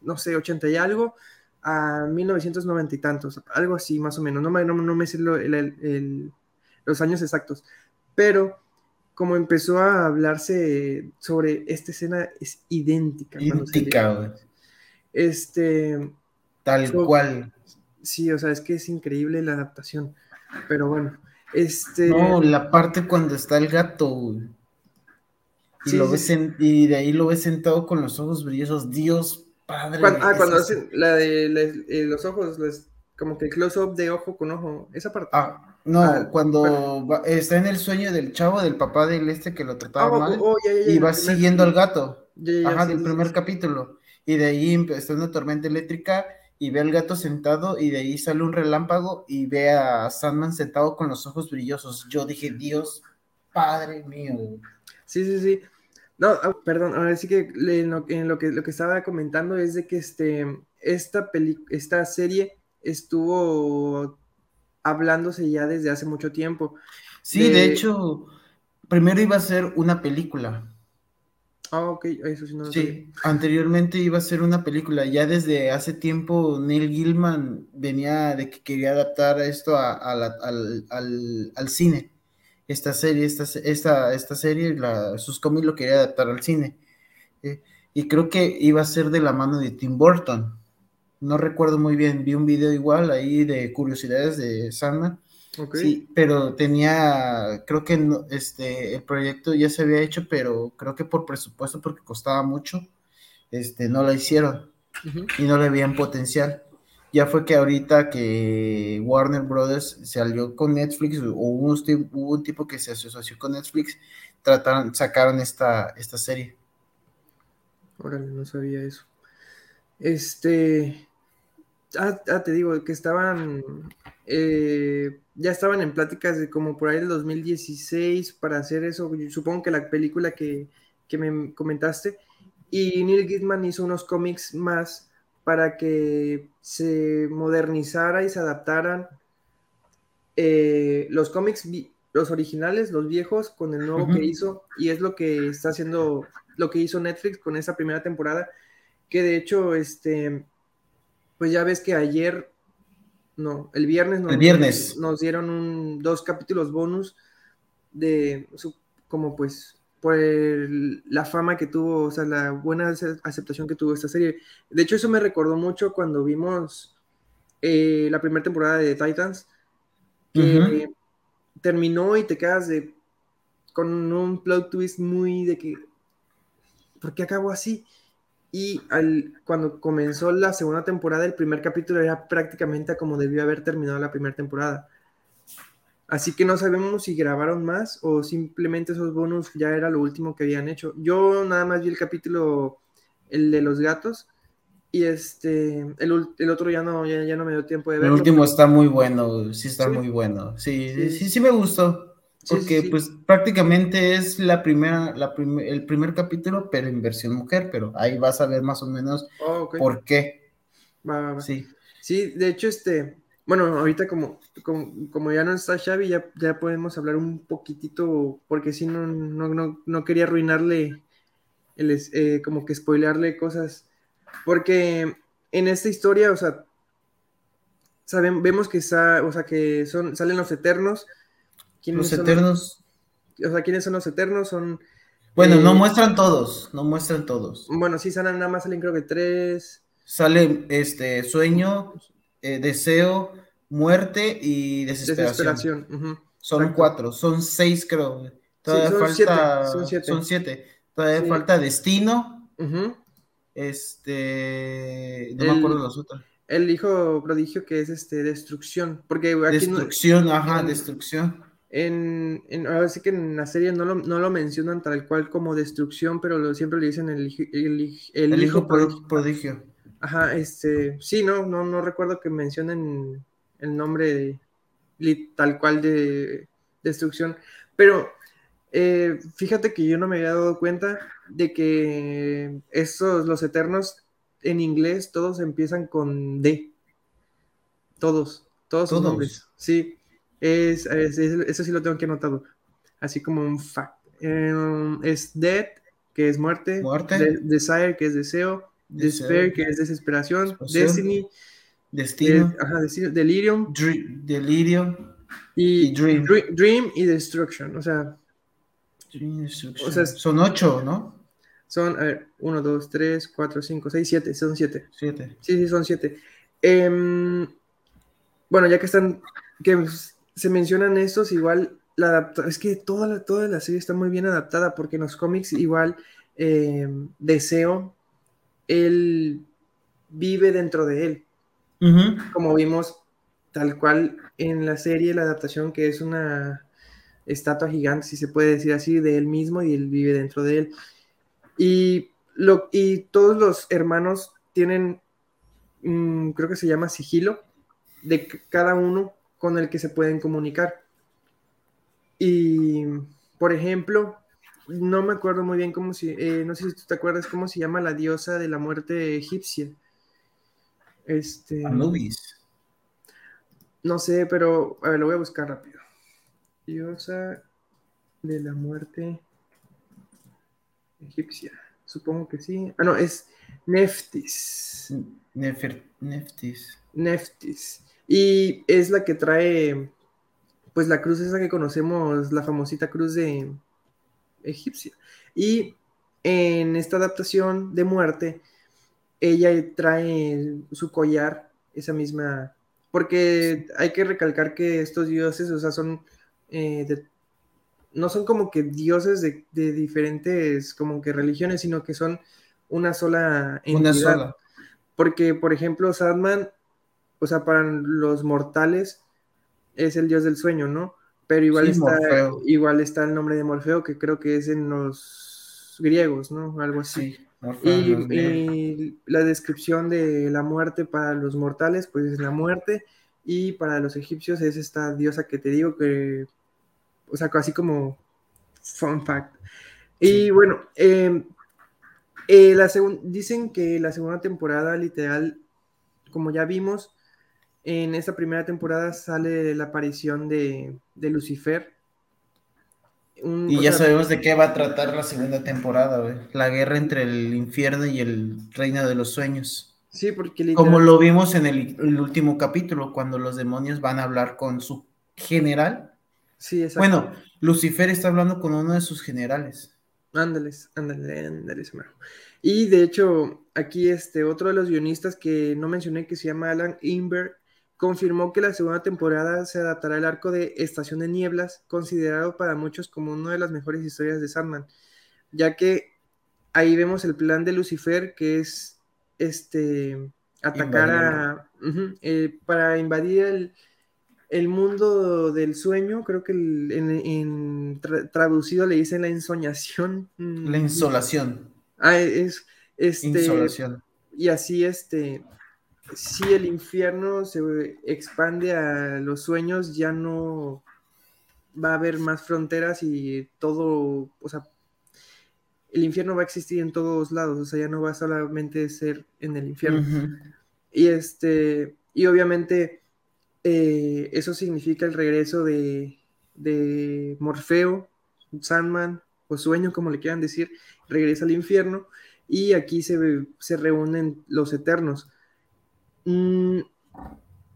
no sé, 80 y algo, a 1990 y tantos, algo así más o menos, no me, no, me sé lo, los años exactos, pero como empezó a hablarse sobre esta escena es idéntica. Idéntica. Este... Tal so, cual. Sí, o sea, es que es increíble la adaptación, pero bueno, este... No, la parte cuando está el gato, güey. Y, sí, lo ves en, y de ahí lo ves sentado con los ojos brillosos, Dios Padre. Cuando, ah, cuando hacen la de les, los ojos, como que close-up de ojo con ojo, esa parte. Ah, no, ah, cuando bueno. va, está en el sueño del chavo, del papá del este que lo trataba oh, mal, oh, y va siguiendo al gato. Ajá, del primer capítulo. Y de ahí está una tormenta eléctrica y ve al gato sentado y de ahí sale un relámpago y ve a Sandman sentado con los ojos brillosos. Yo dije, Dios, Padre mío. Sí, sí, sí. No, oh, perdón, ahora sí que en lo, en lo, que lo que estaba comentando es de que este, esta, peli, esta serie estuvo hablándose ya desde hace mucho tiempo. Sí, de, de hecho, primero iba a ser una película. Ah, ok, eso sí no lo Sí, sabía. anteriormente iba a ser una película. Ya desde hace tiempo Neil Gilman venía de que quería adaptar esto a, a la, al, al, al, cine. Esta serie, esta, esta, esta serie, la, sus cómics lo quería adaptar al cine. Eh, y creo que iba a ser de la mano de Tim Burton no recuerdo muy bien, vi un video igual ahí de curiosidades de Sandman. Okay. Sí, pero tenía, creo que no, este, el proyecto ya se había hecho, pero creo que por presupuesto, porque costaba mucho, este, no la hicieron uh -huh. y no le veían potencial. Ya fue que ahorita que Warner Brothers se alió con Netflix, o hubo un, hubo un tipo que se asoció con Netflix, trataron, sacaron esta, esta serie. Órale, no sabía eso. Este, Ah, ah, te digo, que estaban, eh, ya estaban en pláticas de como por ahí del 2016 para hacer eso, supongo que la película que, que me comentaste, y Neil Gaiman hizo unos cómics más para que se modernizara y se adaptaran eh, los cómics, los originales, los viejos, con el nuevo uh -huh. que hizo, y es lo que está haciendo, lo que hizo Netflix con esa primera temporada, que de hecho, este pues ya ves que ayer, no, el viernes, nos, el viernes. nos dieron un, dos capítulos bonus de, como pues, por el, la fama que tuvo, o sea, la buena aceptación que tuvo esta serie. De hecho, eso me recordó mucho cuando vimos eh, la primera temporada de Titans, que uh -huh. terminó y te quedas de, con un plot twist muy de que, ¿por qué acabó así? Y al, cuando comenzó la segunda temporada, el primer capítulo era prácticamente como debió haber terminado la primera temporada. Así que no sabemos si grabaron más o simplemente esos bonus ya era lo último que habían hecho. Yo nada más vi el capítulo, el de los gatos, y este, el, el otro ya no, ya, ya, no me dio tiempo de verlo. El último está muy bueno, sí está ¿Sí? muy bueno. Sí, sí, sí, sí me gustó. Porque sí, sí, pues prácticamente es la primera, la prim el primer capítulo, pero en versión mujer, pero ahí vas a ver más o menos oh, okay. por qué. Va, va, va. Sí. sí, de hecho, este, bueno, ahorita como, como, como, ya no está Xavi, ya, ya podemos hablar un poquitito, porque si no, no, no, no quería arruinarle, el, eh, como que spoilearle cosas, porque en esta historia, o sea, saben, vemos que, está, o sea, que son, salen los eternos, los eternos. Los, o sea, ¿quiénes son los eternos? Son. Bueno, eh, no muestran todos, no muestran todos. Bueno, sí, salen, nada más salen creo que tres. Sale este sueño, eh, deseo, muerte y desesperación. desesperación. Uh -huh. Son Exacto. cuatro, son seis creo. Todavía sí, son falta. Siete. Son, siete. son siete. Todavía sí. falta destino. Uh -huh. Este. No el, me acuerdo los otros. El hijo prodigio que es este destrucción. Porque aquí destrucción, no, ajá, en, destrucción en, en, ahora sí que en la serie no lo, no lo, mencionan tal cual como destrucción, pero lo, siempre le dicen el, el, el, el hijo prodigio. prodigio. Ajá, este, sí, no, no, no recuerdo que mencionen el nombre de, tal cual de destrucción. Pero eh, fíjate que yo no me había dado cuenta de que estos, los eternos en inglés, todos empiezan con D. Todos, todos sus nombres. Sí, es, eso sí lo tengo que anotado. Así como un fact. Em, es Dead, que es muerte. Muerte. desire, que es deseo. Despair, que es desesperación. Destiny. Destino. ajá, delirium. delirium. Y, dream. dream. y destruction. O sea. O sea, son ocho, ¿no? Son, a ver, uno, dos, tres, cuatro, cinco, seis, siete. Son siete. Siete. Sí, sí, son siete. Em, bueno, ya que están, que se mencionan estos, igual la adapta es que toda la, toda la serie está muy bien adaptada porque en los cómics igual em, Deseo, él vive dentro de él. Como vimos tal cual en la serie, la adaptación que es una estatua gigante, si se puede decir así, de él mismo y él vive dentro de él. Y, lo, y todos los hermanos tienen, mm, creo que se llama sigilo, de cada uno con el que se pueden comunicar. Y, por ejemplo, no me acuerdo muy bien cómo si, eh, no sé si tú te acuerdas cómo se llama la diosa de la muerte egipcia. Este. Anubis. No sé, pero a ver, lo voy a buscar rápido. Diosa de la muerte egipcia. Supongo que sí. Ah, no, es Neftis. Neftis. Neftis. Y es la que trae, pues la cruz esa que conocemos, la famosita cruz de egipcia. Y en esta adaptación de muerte, ella trae su collar, esa misma, porque hay que recalcar que estos dioses, o sea, son eh, no son como que dioses de, diferentes como que religiones, sino que son una sola entidad. Una sola. Porque, por ejemplo, Sadman, o sea, para los mortales es el dios del sueño, ¿no? Pero igual, está, igual está el nombre de Morfeo, que creo que es en los griegos, ¿no? Algo así. y, la descripción de la muerte para los mortales, pues es la muerte, y para los egipcios es esta diosa que te digo que, o sea, así como fun fact. Y bueno, em, eh, la dicen que la segunda temporada, literal, como ya vimos, en esta primera temporada sale la aparición de, Lucifer. y ya sabemos de qué va a tratar la segunda temporada, La guerra entre el infierno y el reino de los sueños. Sí, porque Como lo vimos en el, último capítulo, cuando los demonios van a hablar con su general. Sí, exacto. Bueno, Lucifer está hablando con uno de sus generales. Ándales, ándale, ándale, Y de hecho, aquí este otro de los guionistas que no mencioné, que se llama Alan Inberg, confirmó que la segunda temporada se adaptará al arco de Estación de Nieblas, considerado para muchos como una de las mejores historias de Sandman, ya que ahí vemos el plan de Lucifer, que es este, atacar a, eh, para invadir el, mundo del sueño, creo que en, traducido le dicen la ensoñación. Mm, la insolación. Ah, es, este, Insolación. Y así, este, si el infierno se expande a los sueños, ya no va a haber más fronteras y todo, o sea, el infierno va a existir en todos lados, o sea, ya no va a solamente ser en el infierno. Y este, y obviamente eh, eso significa el regreso de, Morfeo, Sandman, o sueño, como le quieran decir, regresa al infierno, y aquí se, se reúnen los eternos. Mm,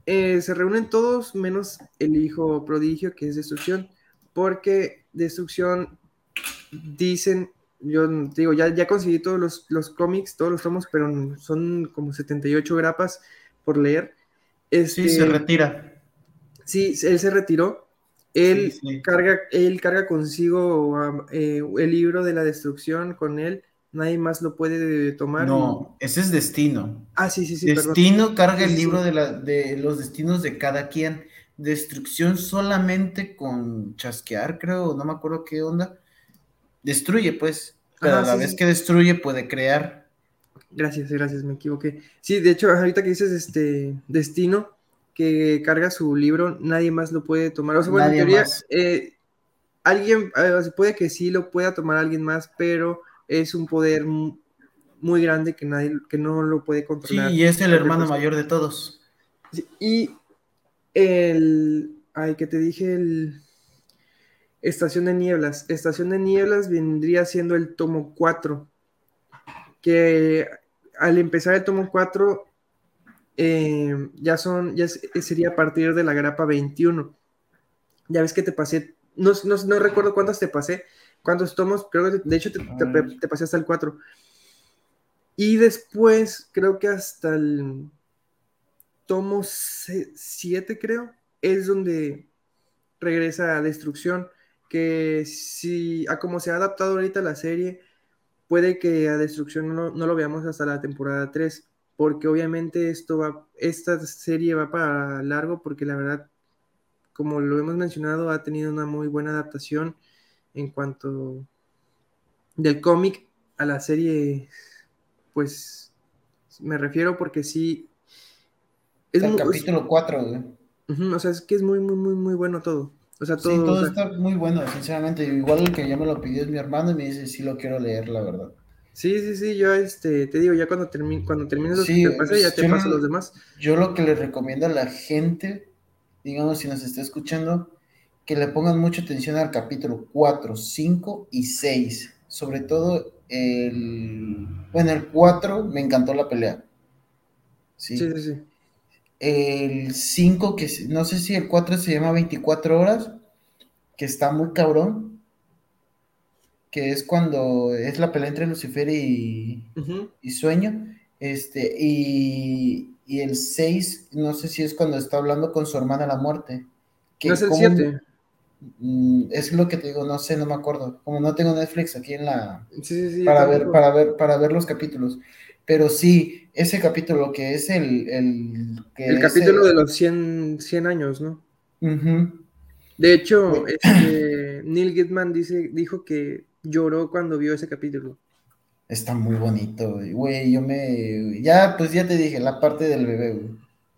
eh, se reúnen todos menos el hijo prodigio, que es destrucción, porque destrucción dicen yo digo, ya, ya conseguí todos los, los cómics, todos los tomos, pero son como 78 grapas por leer. Este, sí, se retira. Sí, él se retiró. Él, Carga, él carga consigo eh, el libro de la destrucción con él. Nadie más lo puede tomar. No, ese es destino. Ah, sí, sí, sí. Destino carga el libro de, la, de los destinos de cada quien. Destrucción solamente con chasquear, creo, no me acuerdo qué onda destruye, pues, pero a la vez que destruye puede crear. Gracias, gracias, me equivoqué. Sí, de hecho, ahorita que dices este destino, que carga su libro, nadie más lo puede tomar. O sea, bueno, en teoría, eh, alguien, eh, puede que sí lo pueda tomar alguien más, pero es un poder muy grande que nadie, que no lo puede controlar. Sí, y es el hermano mayor de todos. y el, ay, que te dije, el Estación de Nieblas. Estación de Nieblas vendría siendo el tomo 4, que al empezar el tomo 4 eh, ya son, ya sería a partir de la grapa 21. Ya ves que te pasé, no, no, recuerdo cuántas te pasé, cuántos tomos, creo que de hecho te, te, pasé hasta el 4. Y después, creo que hasta el tomo 7, creo, es donde regresa a Destrucción, que si a como se ha adaptado ahorita la serie, puede que a Destrucción no, no lo veamos hasta la temporada 3 porque obviamente esto va, esta serie va para largo, porque la verdad, como lo hemos mencionado, ha tenido una muy buena adaptación en cuanto del cómic a la serie, pues me refiero porque sí. Es el capítulo 4, o sea, es que es muy, muy, muy, muy bueno todo. O sea, todo, sí, todo está muy bueno, sinceramente. Igual el que ya me lo pidió es mi hermano y me dice, sí lo quiero leer, la verdad. Sí, sí, sí, yo este, te digo, ya cuando, termine, cuando termines sí, que te ya te paso los demás. Yo lo que le recomiendo a la gente, digamos, si nos está escuchando, que le pongan mucha atención al capítulo 4, 5 y 6. Sobre todo el... Bueno, el 4 me encantó la pelea. Sí, sí, sí. sí. El 5, que no sé si el 4 se llama 24 horas, que está muy cabrón que es cuando es la pelea entre Lucifer y, Sueño. Este, y, el 6, no sé si es cuando está hablando con su hermana la muerte. Que no es el 7. Mm, es lo que te digo, no sé, no me acuerdo. Como no tengo Netflix aquí en la. para, ver, para, ver, para ver los capítulos. Pero sí, ese capítulo que es el. El, el capítulo de los 100, 100 años, ¿no? De hecho, este, Neil Gitman dice, dijo que lloró cuando vio ese capítulo. Está muy bonito, güey. Yo me. Ya, pues ya te dije, la parte del bebé, güey.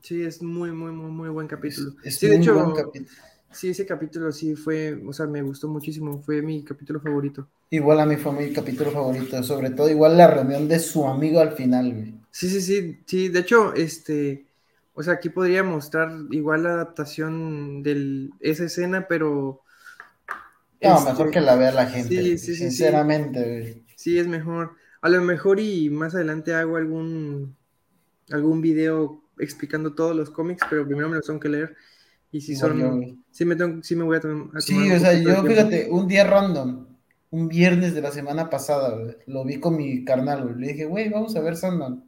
Sí, es muy, muy, muy, muy buen capítulo. sí, de hecho, sí, ese capítulo sí fue, o sea, me gustó muchísimo. Fue mi capítulo favorito. Igual a mí fue mi capítulo favorito. Sobre todo, igual la reunión de su amigo al final, güey. Sí, sí, sí. Sí, de hecho, este. O sea, aquí podría mostrar igual la adaptación de esa escena, pero no, este, mejor que la vea la gente. Sí, sí, sinceramente. Sí. es mejor. A lo mejor y más adelante hago algún algún video explicando todos los cómics, pero primero me los tengo que leer. Y si son, sí me, tengo, sí me voy a, tomar. Sí, o sea, yo fíjate, un día random, un viernes de la semana pasada, lo vi con mi carnal, le dije, güey, vamos a ver Sandman.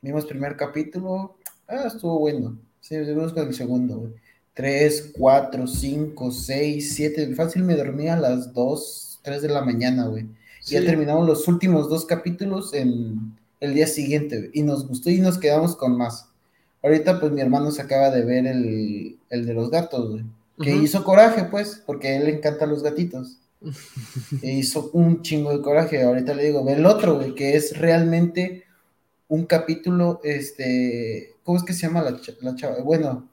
Vimos primer capítulo, ah, estuvo bueno. Sí, vimos con el segundo, güey. 3, 4, 5, 6, 7, fácil me dormía a las 2, 3 de la mañana, güey. Ya terminamos los últimos dos capítulos en el día siguiente, y nos gustó y nos quedamos con más. Ahorita, pues mi hermano se acaba de ver el, el de los gatos, güey. Que hizo coraje, pues, porque a él le encantan los gatitos. e hizo un chingo de coraje. Ahorita le digo, ve el otro, güey, que es realmente un capítulo, este, ¿cómo es que se llama la, la chava? Bueno,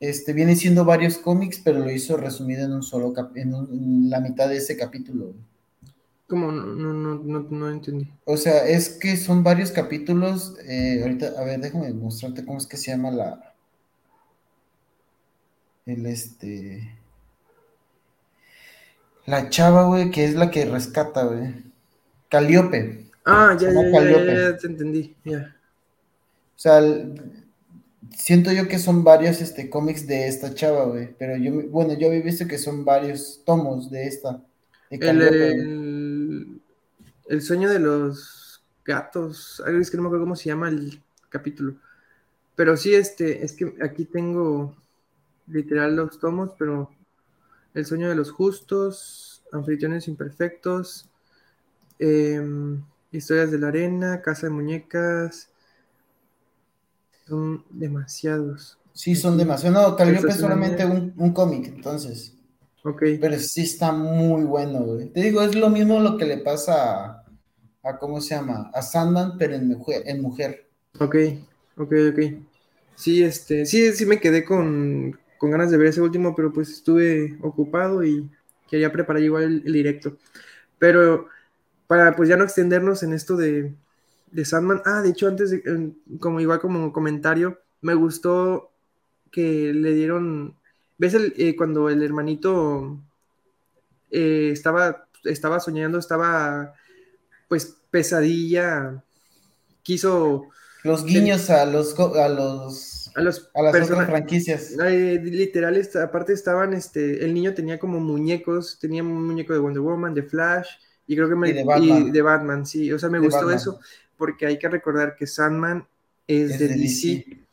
este, viene siendo varios cómics, pero lo hizo resumido en un solo cap en, la mitad de ese capítulo. ¿Cómo? No, no, no, no, entendí. O sea, es que son varios capítulos. Eh, ahorita, a ver, déjame mostrarte cómo es que se llama la. El este. La chava, güey, que es la que rescata, güey. Caliope. Ah, ya, ya, ya, ya, te entendí, ya. O sea, siento yo que son varios este, cómics de esta chava, güey. Pero yo, bueno, yo había visto que son varios tomos de esta. el, el, sueño de los gatos. Es que no me acuerdo cómo se llama el capítulo. Pero sí, este, es que aquí tengo literal los tomos, pero El sueño de los justos, Anfitriones imperfectos, em, Historias de la arena, Casa de muñecas, son demasiados. Sí, son demasiados. No, Calliope es solamente un, cómic, entonces. Ok. Pero sí está muy bueno, güey. Te digo, es lo mismo lo que le pasa a, ¿cómo se llama? A Sandman, pero en mujer. En mujer. Ok, ok, ok. Sí, este, sí, sí me quedé con, con ganas de ver ese último, pero pues estuve ocupado y quería preparar igual el, el directo. Pero para pues ya no extendernos en esto de, de Sandman, ah, de hecho antes, de, como igual como comentario, me gustó que le dieron, ¿ves el, eh, cuando el hermanito eh, estaba, estaba soñando, estaba pues pesadilla, quiso... Los guiños a los a los a, los a las persona- otras franquicias. Eh, literal, esta- aparte estaban, este, el niño tenía como muñecos, tenía un muñeco de Wonder Woman, de Flash, y creo que me, Y de Batman. y de Batman, sí, o sea, me De gustó Batman. eso, porque hay que recordar que Sandman es, Es de, de DC, DC.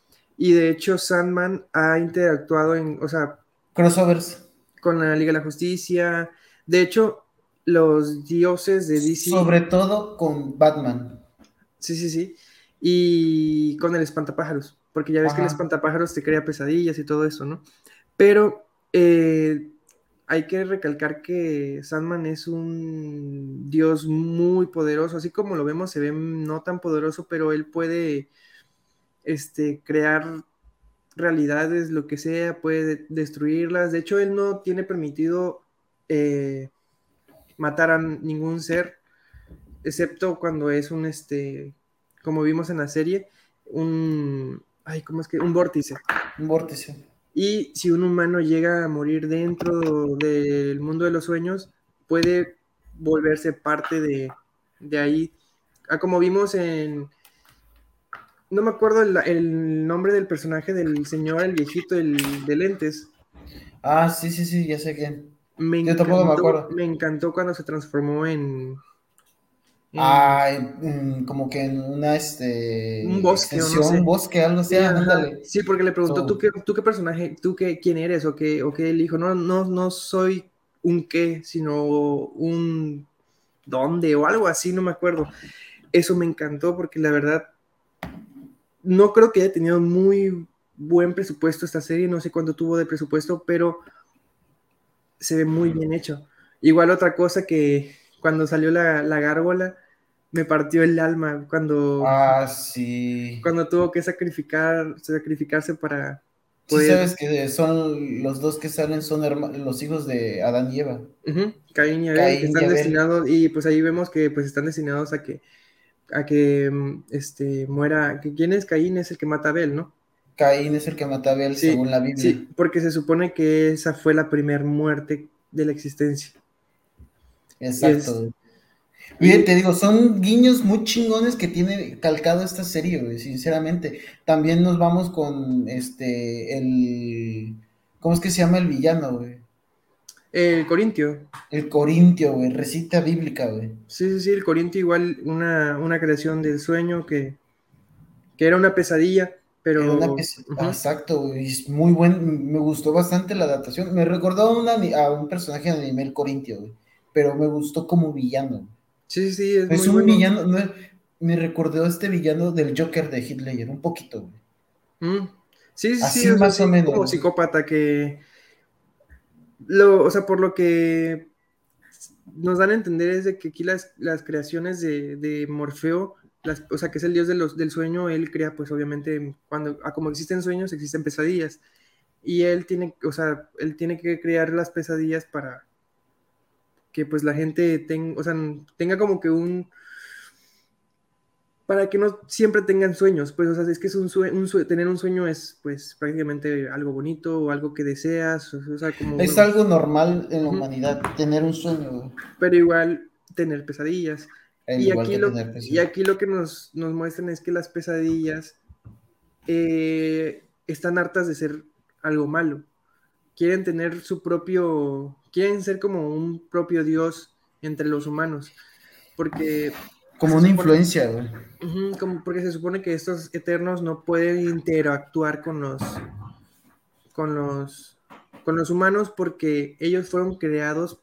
Y de hecho Sandman ha interactuado en, o sea, Crossovers. con la Liga de la Justicia, de hecho, los dioses de DC, Sobre todo con Batman. sí, sí, sí, y con el espantapájaros, porque ya ves que el espantapájaros te crea pesadillas y todo eso, ¿no? Pero eh, hay que recalcar que Sandman es un dios muy poderoso, así como lo vemos, se ve no tan poderoso, pero él puede este, crear realidades, lo que sea, puede de- destruirlas. De hecho, él no tiene permitido eh, matar a ningún ser, excepto cuando es un, este, como vimos en la serie, un, ay, ¿cómo es que? Un vórtice. Un vórtice. Y si un humano llega a morir dentro del mundo de los sueños, puede volverse parte de, de ahí. Ah, como vimos en... No me acuerdo el, el nombre del personaje del señor, el viejito, el de lentes. Ah, sí, sí, sí, ya sé quién. Me Yo tampoco me encantó- acuerdo. me encantó cuando se transformó en... mm, como que en una, este... Un bosque, no sé. un bosque, algo así, ándale. Sí, porque le preguntó, So- ¿tú, qué, ¿tú qué personaje, tú qué, quién eres o qué, o qué? Él dijo, no, no, no soy un qué, sino un dónde o algo así, no me acuerdo. Eso me encantó porque la verdad, no creo que haya tenido muy buen presupuesto esta serie, no sé cuánto tuvo de presupuesto, pero se ve muy bien hecho. Igual otra cosa que cuando salió la, la gárgola, me partió el alma cuando Ah, sí. cuando tuvo que sacrificar, sacrificarse para Sí poder- sabes que son los dos que salen son los hijos de Adán y Eva. Caín y Abel, Caín que y están Abel. destinados, y pues ahí vemos que pues están destinados a que a que mm, este muera, quién es Caín es el que mata a Abel, ¿no? Caín es el que mata a Abel Sí, según la Biblia. Sí, porque se supone que esa fue la primera muerte de la existencia. Exacto. Es-. Oye, te digo, son guiños muy chingones que tiene calcado esta serie, güey, sinceramente. También nos vamos con este, el, ¿cómo es que se llama el villano, güey? El Corintio, El Corintio, güey, recita bíblica, güey. sí, sí, sí, el Corintio igual una, una creación del sueño que, que era una pesadilla, pero Era una pes- ujú, Exacto, güey, es muy buen, me gustó bastante la adaptación. Me recordó a, una- a un personaje de anime, el Corintio, güey, pero me gustó como villano. sí, sí, es, Es muy un bueno. villano, no, me recordó a este villano del Joker de Hitler, un poquito, güey. Mm, Sí, sí, Así sí, o sea, más sí, o menos. como psicópata que lo, o sea, por lo que nos dan a entender es de que aquí las, las creaciones de, de Morfeo, las, o sea, que es el dios de los, del sueño, él crea, pues obviamente, cuando, ah, como existen sueños, existen pesadillas. Y él tiene, o sea, él tiene que crear las pesadillas para que pues la gente tenga, o sea, tenga como que un, para que no siempre tengan sueños, pues, o sea, es que es un sueño, un sue- tener un sueño es, pues, prácticamente algo bonito o algo que deseas, o sea, como, Es algo normal en la humanidad, tener un sueño, pero igual tener pesadillas. Y aquí, lo, y aquí lo que nos, nos muestran es que las pesadillas eh, están hartas de ser algo malo. Quieren tener su propio, quieren ser como un propio Dios entre los humanos. Porque Como una influencia, güey. Como porque se supone que estos eternos no pueden interactuar con los con los con los humanos porque ellos fueron creados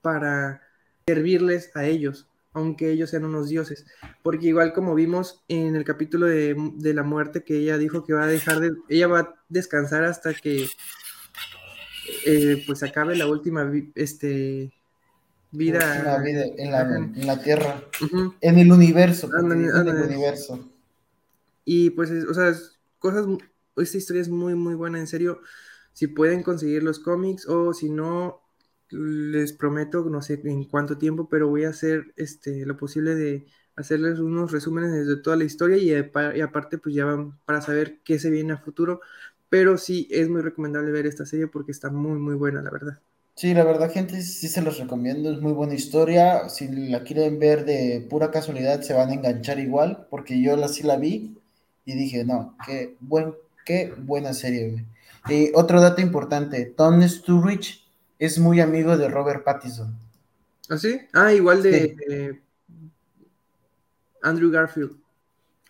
para servirles a ellos, aunque ellos sean unos dioses. Porque igual como vimos en el capítulo de, de la muerte que ella dijo que va a dejar de, ella va a descansar hasta que eh, pues acabe la última este vida. En la vida, en la, Ajá. en la tierra, en el universo, en el universo. Y pues, es- o sea, cosas esta historia es muy, muy buena, en serio. Si pueden conseguir los cómics o si no, les prometo, no sé en cuánto tiempo, pero voy a hacer este, lo posible de hacerles unos resúmenes de toda la historia y, y aparte pues ya van para saber qué se viene a futuro. Pero sí es muy recomendable ver esta serie porque está muy, muy buena, la verdad. Sí, la verdad, gente, sí se los recomiendo, es muy buena historia. Si la quieren ver de pura casualidad, se van a enganchar igual, porque yo la, sí la vi y dije, no, qué, buen, qué buena serie. Y otro dato importante, Tom Sturridge es muy amigo de Robert Pattinson. ¿Ah, sí? Ah, igual de Andrew Garfield.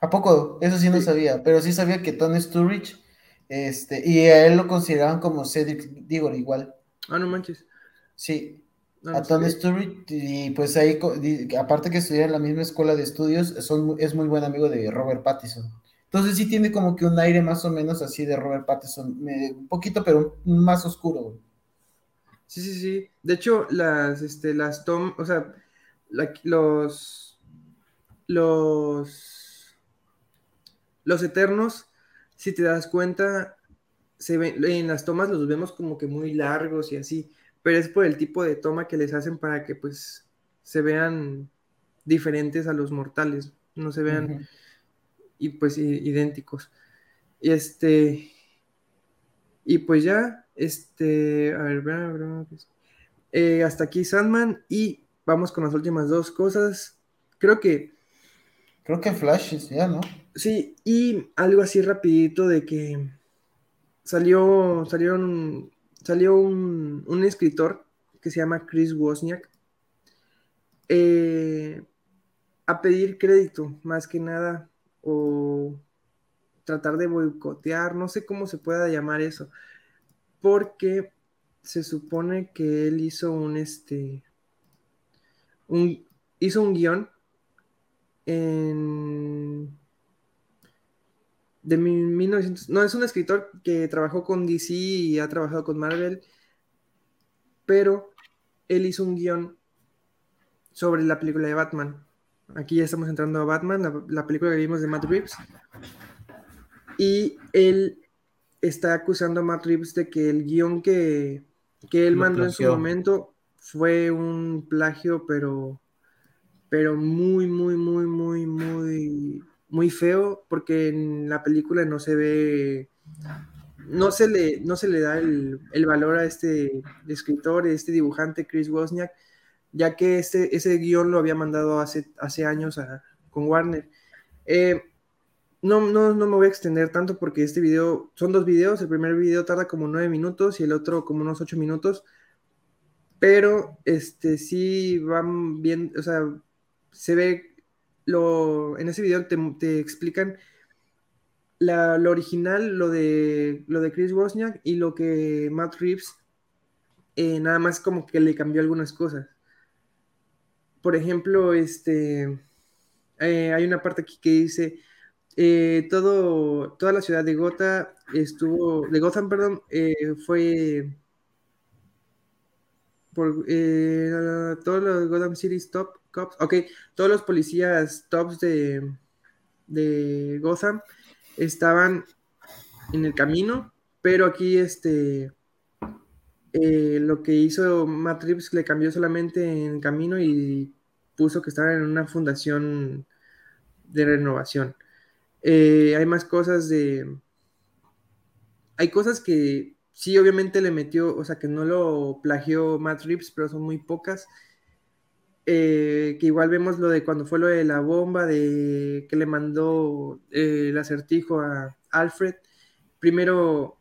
¿A poco? Eso sí no sabía, pero sí sabía que Tom Sturridge, este, y a él lo consideraban como Cedric Diggory igual. Ah, no manches. Sí. a Tony Sturridge, y pues ahí, aparte que estudia en la misma escuela de estudios, son, es muy buen amigo de Robert Pattinson. Entonces sí tiene como que un aire más o menos así de Robert Pattinson, un poquito, pero más oscuro. Sí, sí, sí. De hecho, las, este, las tom, o sea, los, los, los eternos, si te das cuenta, se ven, en las tomas los vemos como que muy largos y así, pero es por el tipo de toma que les hacen para que pues se vean diferentes a los mortales, no se vean y pues idénticos. Y este y pues ya, este, a ver, eh, hasta aquí Sandman y vamos con las últimas dos cosas. Creo que creo que Flash ya, ¿no? Sí, y algo así rapidito de que salió, salieron, salió un, escritor que se llama Chris Wozniak eh, a pedir crédito, más que nada, o tratar de boicotear, no sé cómo se pueda llamar eso, porque se supone que él hizo un, este, un, hizo un guion en de 1900, no, es un escritor que trabajó con DC y ha trabajado con Marvel, pero él hizo un guion sobre la película de Batman. Aquí ya estamos entrando a Batman, la, película que vimos de Matt Reeves. Y él está acusando a Matt Reeves de que el guion que, que él mandó en su momento fue un plagio, pero, pero muy, muy, muy, muy, muy feo porque en la película no se ve, no se le, no se le da el, valor a este escritor, este dibujante, Chris Wozniak, ya que este, ese guion lo había mandado hace, hace años con Warner. Eh, no, no, no, me voy a extender tanto porque este video, son dos videos, el primer video tarda como nueve minutos y el otro como unos ocho minutos, pero este sí van bien, o sea, se ve lo, en ese video te, explican la, lo original, lo de, lo de Chris Wozniak y lo que Matt Reeves eh, nada más como que le cambió algunas cosas. Por ejemplo, este, eh, hay una parte aquí que dice, eh, todo, toda la ciudad de Gotham estuvo, de Gotham, perdón, fue por todos los Gotham City Stop Ok, todos los policías tops de, de Gotham estaban en el camino, pero aquí este eh, lo que hizo Matt Reeves le cambió solamente en camino y puso que estaban en una fundación de renovación. Eh, hay más cosas de. Hay cosas que sí, obviamente le metió, o sea, que no lo plagió Matt Reeves, pero son muy pocas. Eh, que igual vemos lo de cuando fue lo de la bomba, de que le mandó eh, el acertijo a Alfred. Primero,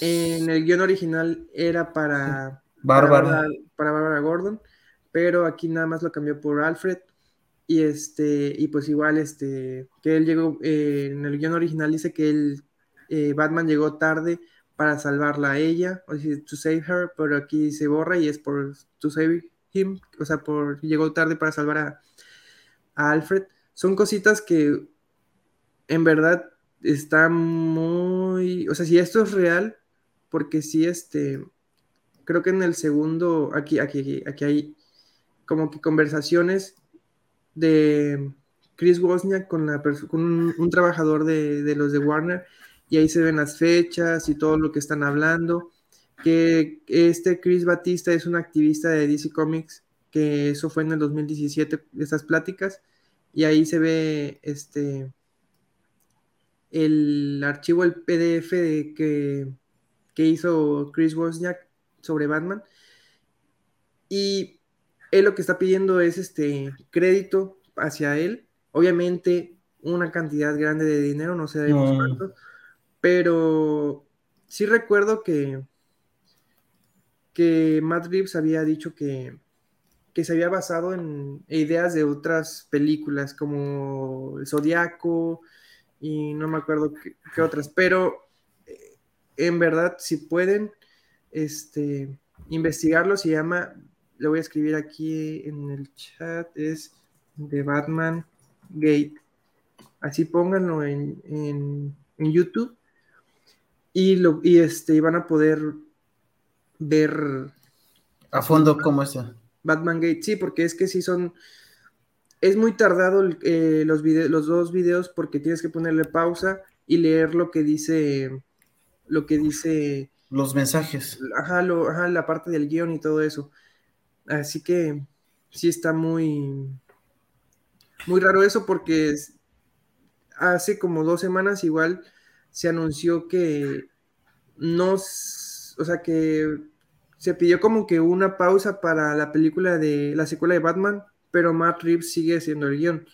en el guion original era para Bárbara. Para, Bárbara Gordon, pero aquí nada más lo cambió por Alfred. Y este, y pues igual, este, que él llegó, eh, en el guion original dice que él, Batman llegó tarde para salvarla a ella, o sea, to save her, pero aquí se borra y es por to save o sea, por llegó tarde para salvar a, Alfred. Son cositas que en verdad está muy, o sea, si esto es real, porque si este, creo que en el segundo, aquí, aquí, aquí hay como que conversaciones de Chris Wozniak con, la con un, trabajador de, de, los de Warner y ahí se ven las fechas y todo lo que están hablando. Que este Chris Batista es un activista de DC Comics, que eso fue en el 2017, esas pláticas, y ahí se ve este el archivo, el PDF que, que hizo Chris Wozniak sobre Batman. Y él lo que está pidiendo es este crédito hacia él. Obviamente, una cantidad grande de dinero, no sé cuánto, pero sí recuerdo que, que Matt Reeves había dicho que, que se había basado en ideas de otras películas como El Zodiaco, y no me acuerdo qué, otras, pero eh, en verdad, si pueden este, investigarlo, se llama, lo voy a escribir aquí en el chat, es de Batman Gate. Así pónganlo en, en, YouTube y, lo, y este, van a poder ver a fondo cómo está. Batman Gate, sí, porque es que sí son es muy tardado eh, los, los dos videos porque tienes que ponerle pausa y leer lo que dice, lo que dice... Los mensajes. Ajá, la parte del guion y todo eso. Así que sí está muy, muy raro eso porque hace como dos semanas igual se anunció que no, o sea que se pidió como que una pausa para la película de la secuela de Batman pero Matt Reeves sigue siendo el guion.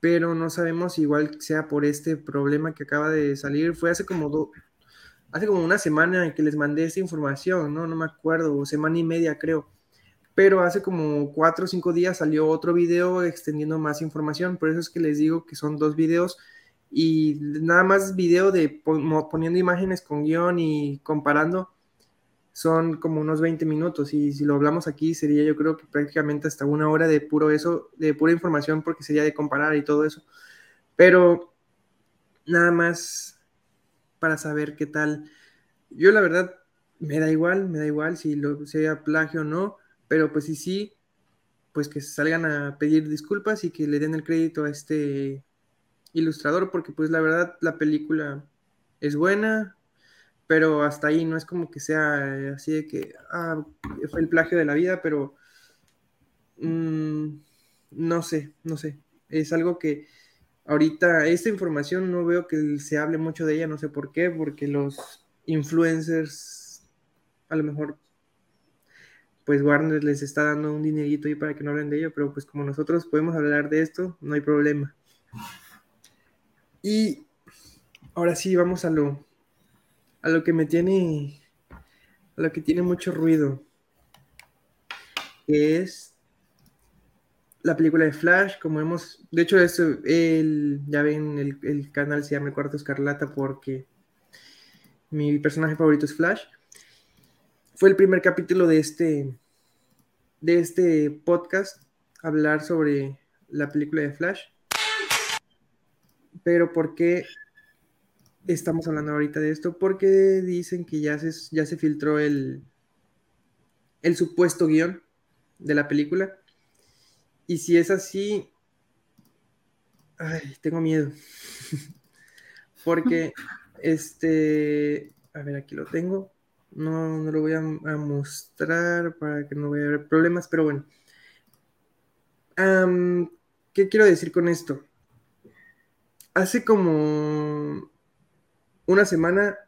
Pero no sabemos igual sea por este problema que acaba de salir. Fue hace como hace como una semana que les mandé esta información, ¿no? No me acuerdo, semana y media creo. Pero hace como cuatro o cinco días salió otro video extendiendo más información. Por eso es que les digo que son dos videos y nada más video de poniendo imágenes con guion y comparando son como unos 20 minutos y si lo hablamos aquí sería yo creo que prácticamente hasta una hora de puro eso, de pura información porque sería de comparar y todo eso. Pero nada más para saber qué tal. Yo la verdad me da igual, me da igual si lo sea plagio o no, pero pues si sí, pues que salgan a pedir disculpas y que le den el crédito a este ilustrador porque pues la verdad la película es buena, pero hasta ahí no es como que sea eh, así de que ah, fue el plagio de la vida, pero mm, no sé, no sé. Es algo que ahorita esta información no veo que se hable mucho de ella, no sé por qué, porque los influencers a lo mejor pues Warner les está dando un dinerito ahí para que no hablen de ello, pero pues como nosotros podemos hablar de esto, no hay problema. Y ahora sí, vamos a lo, a lo que me tiene, a lo que tiene mucho ruido, es la película de Flash, como hemos, de hecho, eso, el, ya ven, el, canal se llama El Cuarto Escarlata porque mi personaje favorito es Flash. Fue el primer capítulo de este, de este podcast, hablar sobre la película de Flash. Pero ¿por qué estamos hablando ahorita de esto porque dicen que ya se, ya se filtró el, el supuesto guion de la película. Y si es así, ay, tengo miedo. porque, este, a ver, aquí lo tengo. No, no lo voy a, mostrar para que no vaya a haber problemas, pero bueno. ¿Qué quiero decir con esto? Hace como una semana,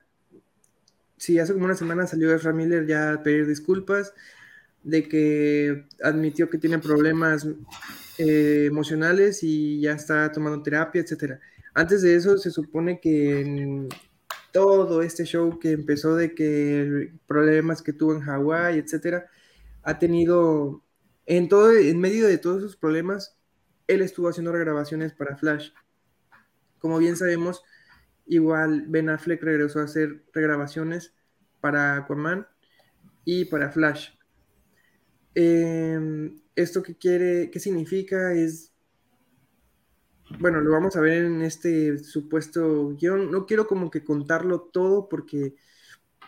sí, hace como una semana salió Ezra Miller ya a pedir disculpas de que admitió que tiene problemas eh, emocionales y ya está tomando terapia, etcétera. Antes de eso, se supone que en todo este show que empezó de que problemas que tuvo en Hawái, etcétera, ha tenido en todo, en medio de todos esos problemas, él estuvo haciendo regrabaciones para Flash. Como bien sabemos, Igual Ben Affleck regresó a hacer regrabaciones para Aquaman y para Flash. Em, esto que quiere, qué significa es, bueno, lo vamos a ver en este supuesto guion. No quiero como que contarlo todo porque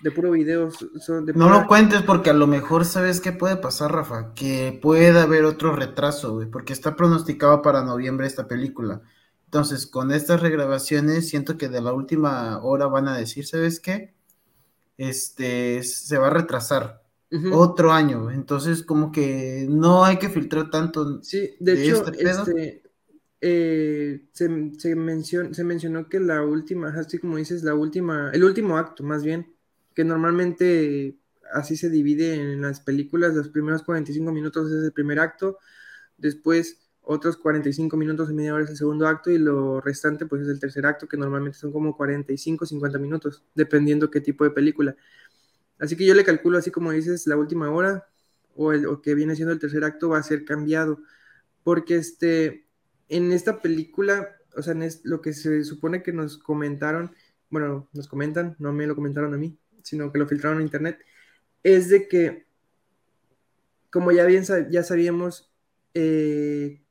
de puro video son No lo cuentes porque a lo mejor sabes qué puede pasar, Rafa, que puede haber otro retraso, porque está pronosticado para noviembre esta película Entonces, con estas regrabaciones, siento que de la última hora van a decir, ¿sabes qué? Este se va a retrasar otro año. Entonces, como que no hay que filtrar tanto. Sí, de, hecho, este, este eh, se, se, se mencionó que la última, así como dices, la última, el último acto, más bien, que normalmente así se divide en las películas, los primeros 45 minutos es el primer acto, después otros 45 minutos y media hora es el segundo acto y lo restante pues es el tercer acto que normalmente son como 45, 50 minutos, dependiendo qué tipo de película. Así que yo le calculo así como dices, la última hora o, el, o que viene siendo el tercer acto va a ser cambiado, porque este, en esta película, o sea, en lo que se supone que nos comentaron, bueno, nos comentan, no me lo comentaron a mí, sino que lo filtraron a internet, es de que, como ya bien ya sabíamos, eh,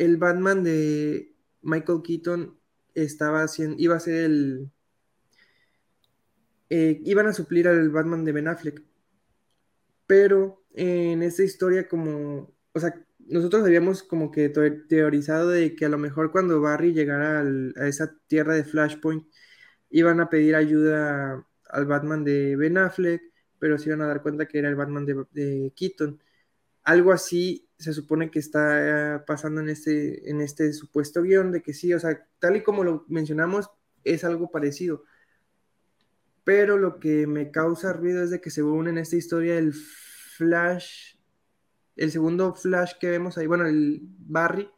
el Batman de Michael Keaton estaba haciendo, iba a ser el, eh, iban a suplir al Batman de Ben Affleck, pero en esta historia como, o sea, nosotros habíamos como que teorizado de que a lo mejor cuando Barry llegara a esa tierra de Flashpoint, iban a pedir ayuda al Batman de Ben Affleck, pero se iban a dar cuenta que era el Batman de, Keaton. Algo así se supone que está pasando en este, en este supuesto guion de que sí, o sea, tal y como lo mencionamos, es algo parecido. Pero lo que me causa ruido es de que se une en esta historia el Flash, el segundo Flash que vemos ahí, bueno, el Barry,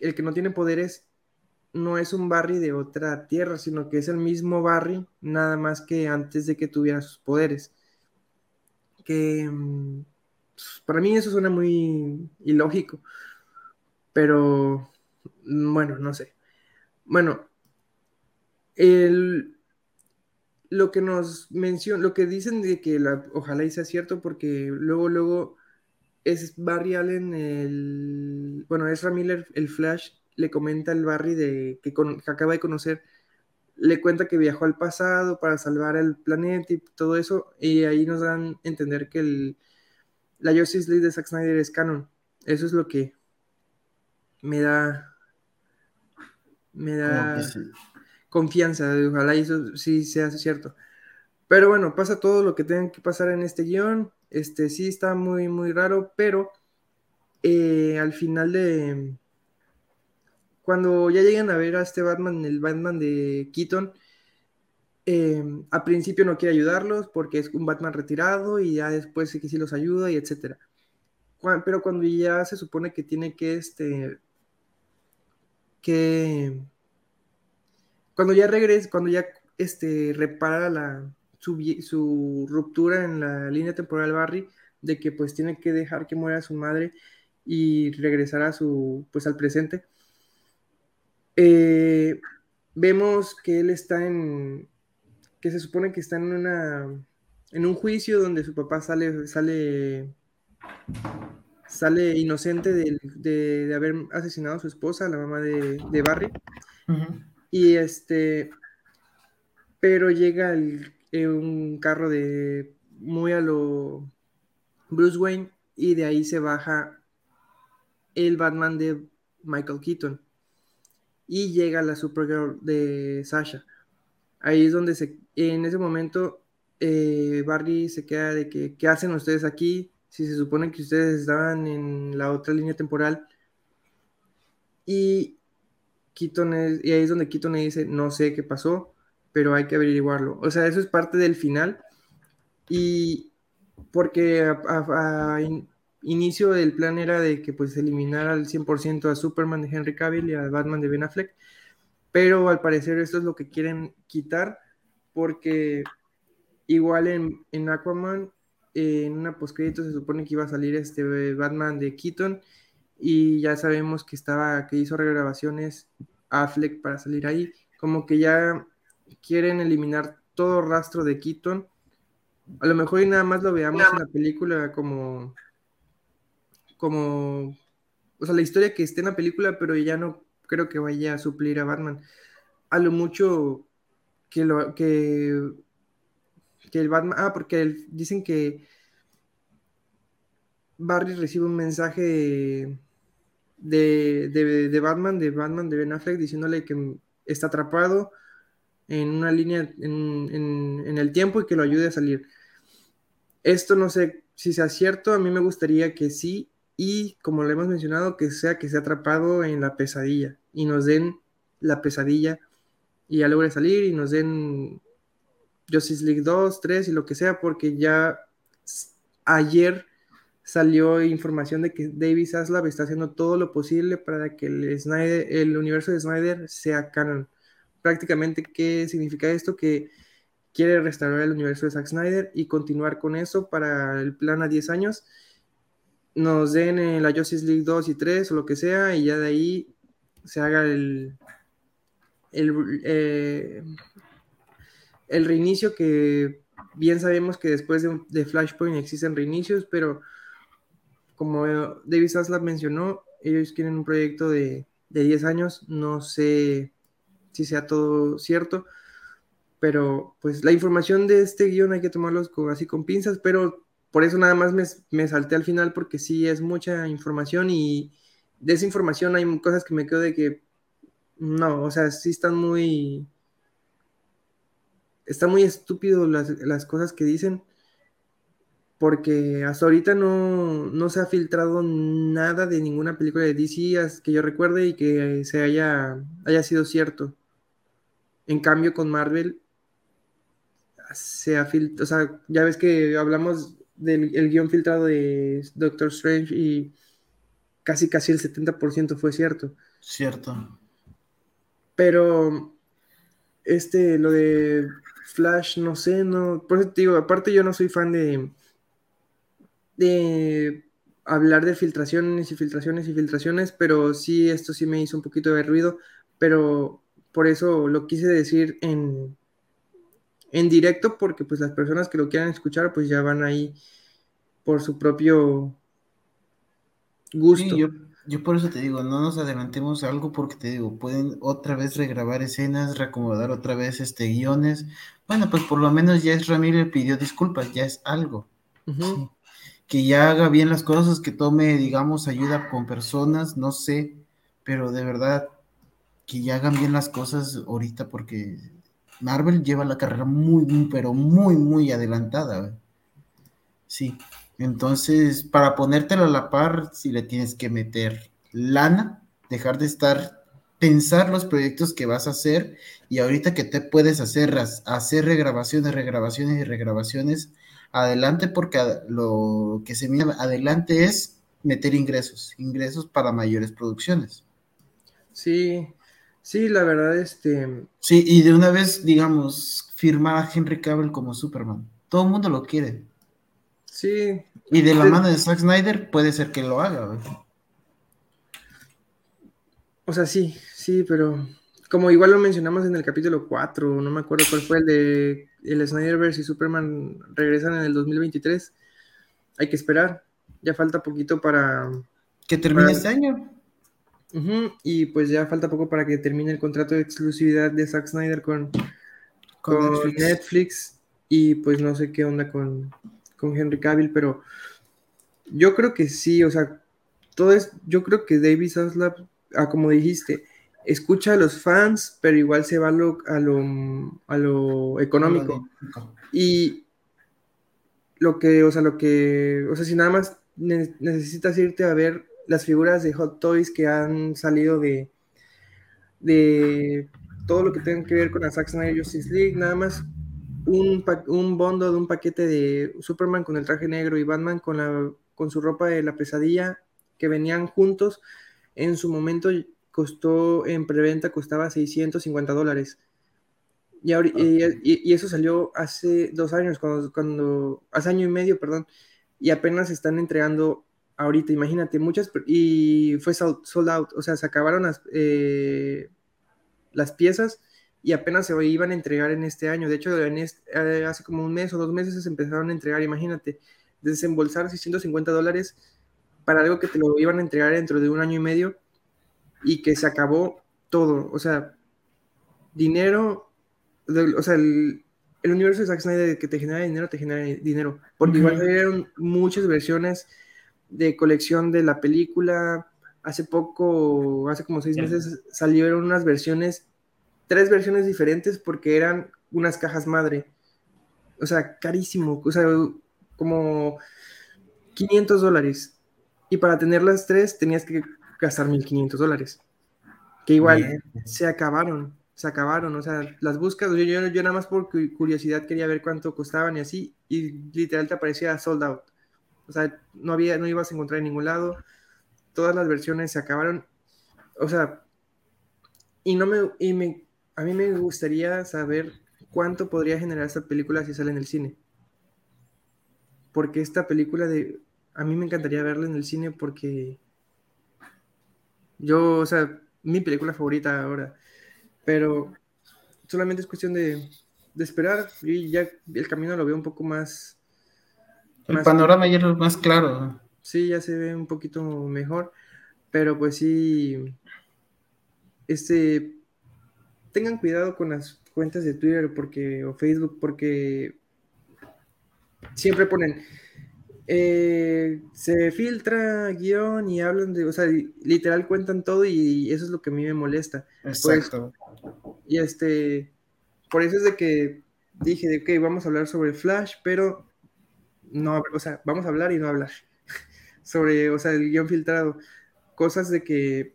el que no tiene poderes, no es un Barry de otra tierra, sino que es el mismo Barry, nada más que antes de que tuviera sus poderes. Que mm, para mí eso suena muy ilógico, pero mm, bueno, no sé. Bueno, lo que nos mencionan, lo que dicen de que la, ojalá sea cierto, porque luego, luego es Barry Allen, el, bueno, es Miller, el Flash, le comenta al Barry de, que, acaba de conocer, le cuenta que viajó al pasado para salvar el planeta y todo eso, y ahí nos dan a entender que el, la Justice League de Zack Snyder es canon. Eso es lo que me da me da confianza, ojalá eso sí sea cierto. Pero bueno, pasa todo lo que tenga que pasar en este guion. Este sí está muy, muy raro, pero eh, al final de, cuando ya llegan a ver a este Batman, el Batman de Keaton, eh, a principio no quiere ayudarlos porque es un Batman retirado y ya después sí que sí los ayuda y etcétera. Pero cuando ya se supone que tiene que este que cuando ya regresa, cuando ya este repara la su, su ruptura en la línea temporal Barry de que pues tiene que dejar que muera su madre y regresar a su pues al presente eh, vemos que él está en, que se supone que está en una, en un juicio donde su papá sale, sale, sale inocente de, haber asesinado a su esposa, la mamá de, Barry. Y este, pero llega un carro de muy a lo Bruce Wayne y de ahí se baja el Batman de Michael Keaton y llega la Supergirl de Sasha. Ahí es donde se, en ese momento eh, Barry se queda de que, ¿qué hacen ustedes aquí? Si se supone que ustedes estaban en la otra línea temporal. Y, Keaton y ahí es donde Keaton le dice, no sé qué pasó, pero hay que averiguarlo. O sea, eso es parte del final. Y porque a, inicio del plan era de que pues eliminara al 100% a Superman de Henry Cavill y a Batman de Ben Affleck, pero al parecer esto es lo que quieren quitar porque igual en, en Aquaman en una postcrédito se supone que iba a salir este Batman de Keaton y ya sabemos que estaba que hizo regrabaciones Affleck para salir ahí, como que ya quieren eliminar todo rastro de Keaton. A lo mejor y nada más lo veamos en la película como como, o sea, la historia que esté en la película, pero ya no creo que vaya a suplir a Batman. A lo mucho que lo que, que el Batman, ah, porque dicen que Barry recibe un mensaje de, de, Batman, de Batman de Ben Affleck, diciéndole que está atrapado en una línea en, en, el tiempo y que lo ayude a salir. Esto no sé si sea cierto, a mí me gustaría que sí, y como lo hemos mencionado, que sea que sea atrapado en la pesadilla y nos den la pesadilla y ya logre salir y nos den Justice League 2, 3 y lo que sea, porque ya ayer salió información de que David Zaslav está haciendo todo lo posible para que el, Snyder, el universo de Snyder sea canon. Prácticamente, ¿qué significa esto? Que quiere restaurar el universo de Zack Snyder y continuar con eso para el plan a 10 años. Nos den la Justice League 2 y 3 o lo que sea, y ya de ahí se haga el, el, eh, el reinicio que bien sabemos que después de, Flashpoint existen reinicios, pero como David Zaslav mencionó, ellos quieren un proyecto de, de 10 años, no sé si sea todo cierto, pero pues la información de este guion hay que tomarlos así con pinzas, pero por eso nada más me, me, salté al final porque sí es mucha información y de esa información hay cosas que me quedo de que no, o sea, sí están muy está muy estúpido las, las, cosas que dicen, porque hasta ahorita no, no, se ha filtrado nada de ninguna película de DC que yo recuerde y que se haya, haya sido cierto. En cambio, con Marvel se ha filtrado, o sea, ya ves que hablamos del el guion filtrado de Doctor Strange y casi casi el 70% fue cierto. Cierto. Pero este, lo de Flash, no sé, no. Por eso te digo, aparte yo no soy fan de. de hablar de filtraciones y filtraciones y filtraciones, pero sí, esto sí me hizo un poquito de ruido, pero por eso lo quise decir en, en directo, porque pues las personas que lo quieran escuchar, pues ya van ahí por su propio gusto. Yo por eso te digo, no nos adelantemos algo porque te digo, pueden otra vez regrabar escenas, reacomodar otra vez este guiones. Bueno, pues por lo menos ya es Ramírez pidió disculpas, ya es algo. Que ya haga bien las cosas, que tome, digamos, ayuda con personas, no sé, pero de verdad, que ya hagan bien las cosas ahorita porque Marvel lleva la carrera muy, muy pero muy, muy adelantada. Sí. Entonces, para ponértelo a la par, si le tienes que meter lana, dejar de estar, pensar los proyectos que vas a hacer y ahorita que te puedes hacer, hacer regrabaciones, regrabaciones y regrabaciones, adelante porque lo que se mira adelante es meter ingresos, ingresos para mayores producciones. Sí, sí, la verdad, este... Sí, y de una vez, digamos, firmar a Henry Cavill como Superman. Todo el mundo lo quiere. Sí. Y de la mano de Zack Snyder puede ser que lo haga. O sea, sí, sí, pero como igual lo mencionamos en el capítulo 4, no me acuerdo cuál fue el de el Snyderverse y Superman regresan en el 2023. Hay que esperar. Ya falta poquito para que termine este año. y pues ya falta poco para que termine el contrato de exclusividad de Zack Snyder con, con, Netflix. Y pues no sé qué onda con, con Henry Cavill, pero yo creo que sí, o sea, todo es, yo creo que David Zaslav, ah, como dijiste, escucha a los fans, pero igual se va a lo, a lo, a lo económico. Y lo que, o sea, lo que, o sea, si nada más necesitas irte a ver las figuras de Hot Toys que han salido de, de todo lo que tenga que ver con la Zack Snyder Justice League, nada más un, un bondo de un paquete de Superman con el traje negro y Batman con, la, con su ropa de la pesadilla que venían juntos. En su momento costó en preventa, costaba 650 dólares. Y, y, eso salió hace dos años, cuando, cuando, hace año y medio, perdón, y apenas están entregando ahorita, imagínate, muchas, y fue sold out, o sea, se acabaron las, eh, las piezas y apenas se iban a entregar en este año. De hecho, en eh, hace como un mes o dos meses se empezaron a entregar, imagínate, desembolsar 650 dólares para algo que te lo iban a entregar dentro de un año y medio y que se acabó todo. O sea, dinero, o sea, el, universo de Zack Snyder que te genera dinero, te genera dinero. Porque igual salieron muchas versiones de colección de la película, hace poco, hace como seis meses, salieron unas versiones, tres versiones diferentes porque eran unas cajas madre. O sea, carísimo, o sea, como 500 dólares. Y para tener las tres tenías que gastar 1500 dólares. Que igual se acabaron, se acabaron. O sea, las buscas, yo, yo, yo, nada más por curiosidad quería ver cuánto costaban y así. Y literal te aparecía sold out. O sea, no, había, no ibas a encontrar en ningún lado. Todas las versiones se acabaron. O sea, y no me, y me, a mí me gustaría saber cuánto podría generar esta película si sale en el cine. Porque esta película de, a mí me encantaría verla en el cine porque yo, o sea, mi película favorita ahora, pero solamente es cuestión de, esperar y ya el camino lo veo un poco más... El panorama ya es más claro. Sí, ya se ve un poquito mejor, pero pues sí, este, tengan cuidado con las cuentas de Twitter porque, o Facebook porque siempre ponen eh, se filtra guion y hablan de, o sea, literal cuentan todo y, eso es lo que a mí me molesta. Pues, Exacto. y este, por eso es de que dije, de, ok, vamos a hablar sobre Flash, pero no, o sea, vamos a hablar y no hablar sobre, o sea, el guion filtrado. Cosas de que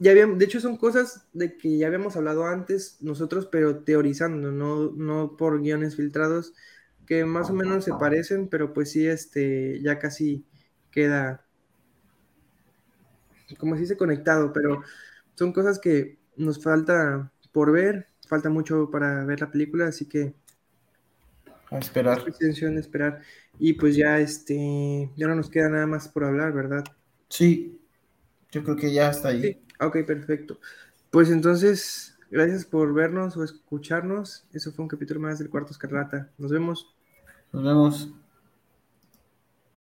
ya habíamos, de hecho son cosas de que ya habíamos hablado antes nosotros, pero teorizando, no, no por guiones filtrados que más o menos se parecen, pero pues sí, este, ya casi queda, como si se conectado, pero son cosas que nos falta por ver, falta mucho para ver la película, así que a esperar. Atención, esperar. Y pues ya este, ya no nos queda nada más por hablar, ¿verdad? Sí, yo creo que ya está ahí. Sí. Ok, perfecto. Pues entonces, gracias por vernos o escucharnos. Eso fue un capítulo más del Cuarto Escarlata. Nos vemos. Nos vemos.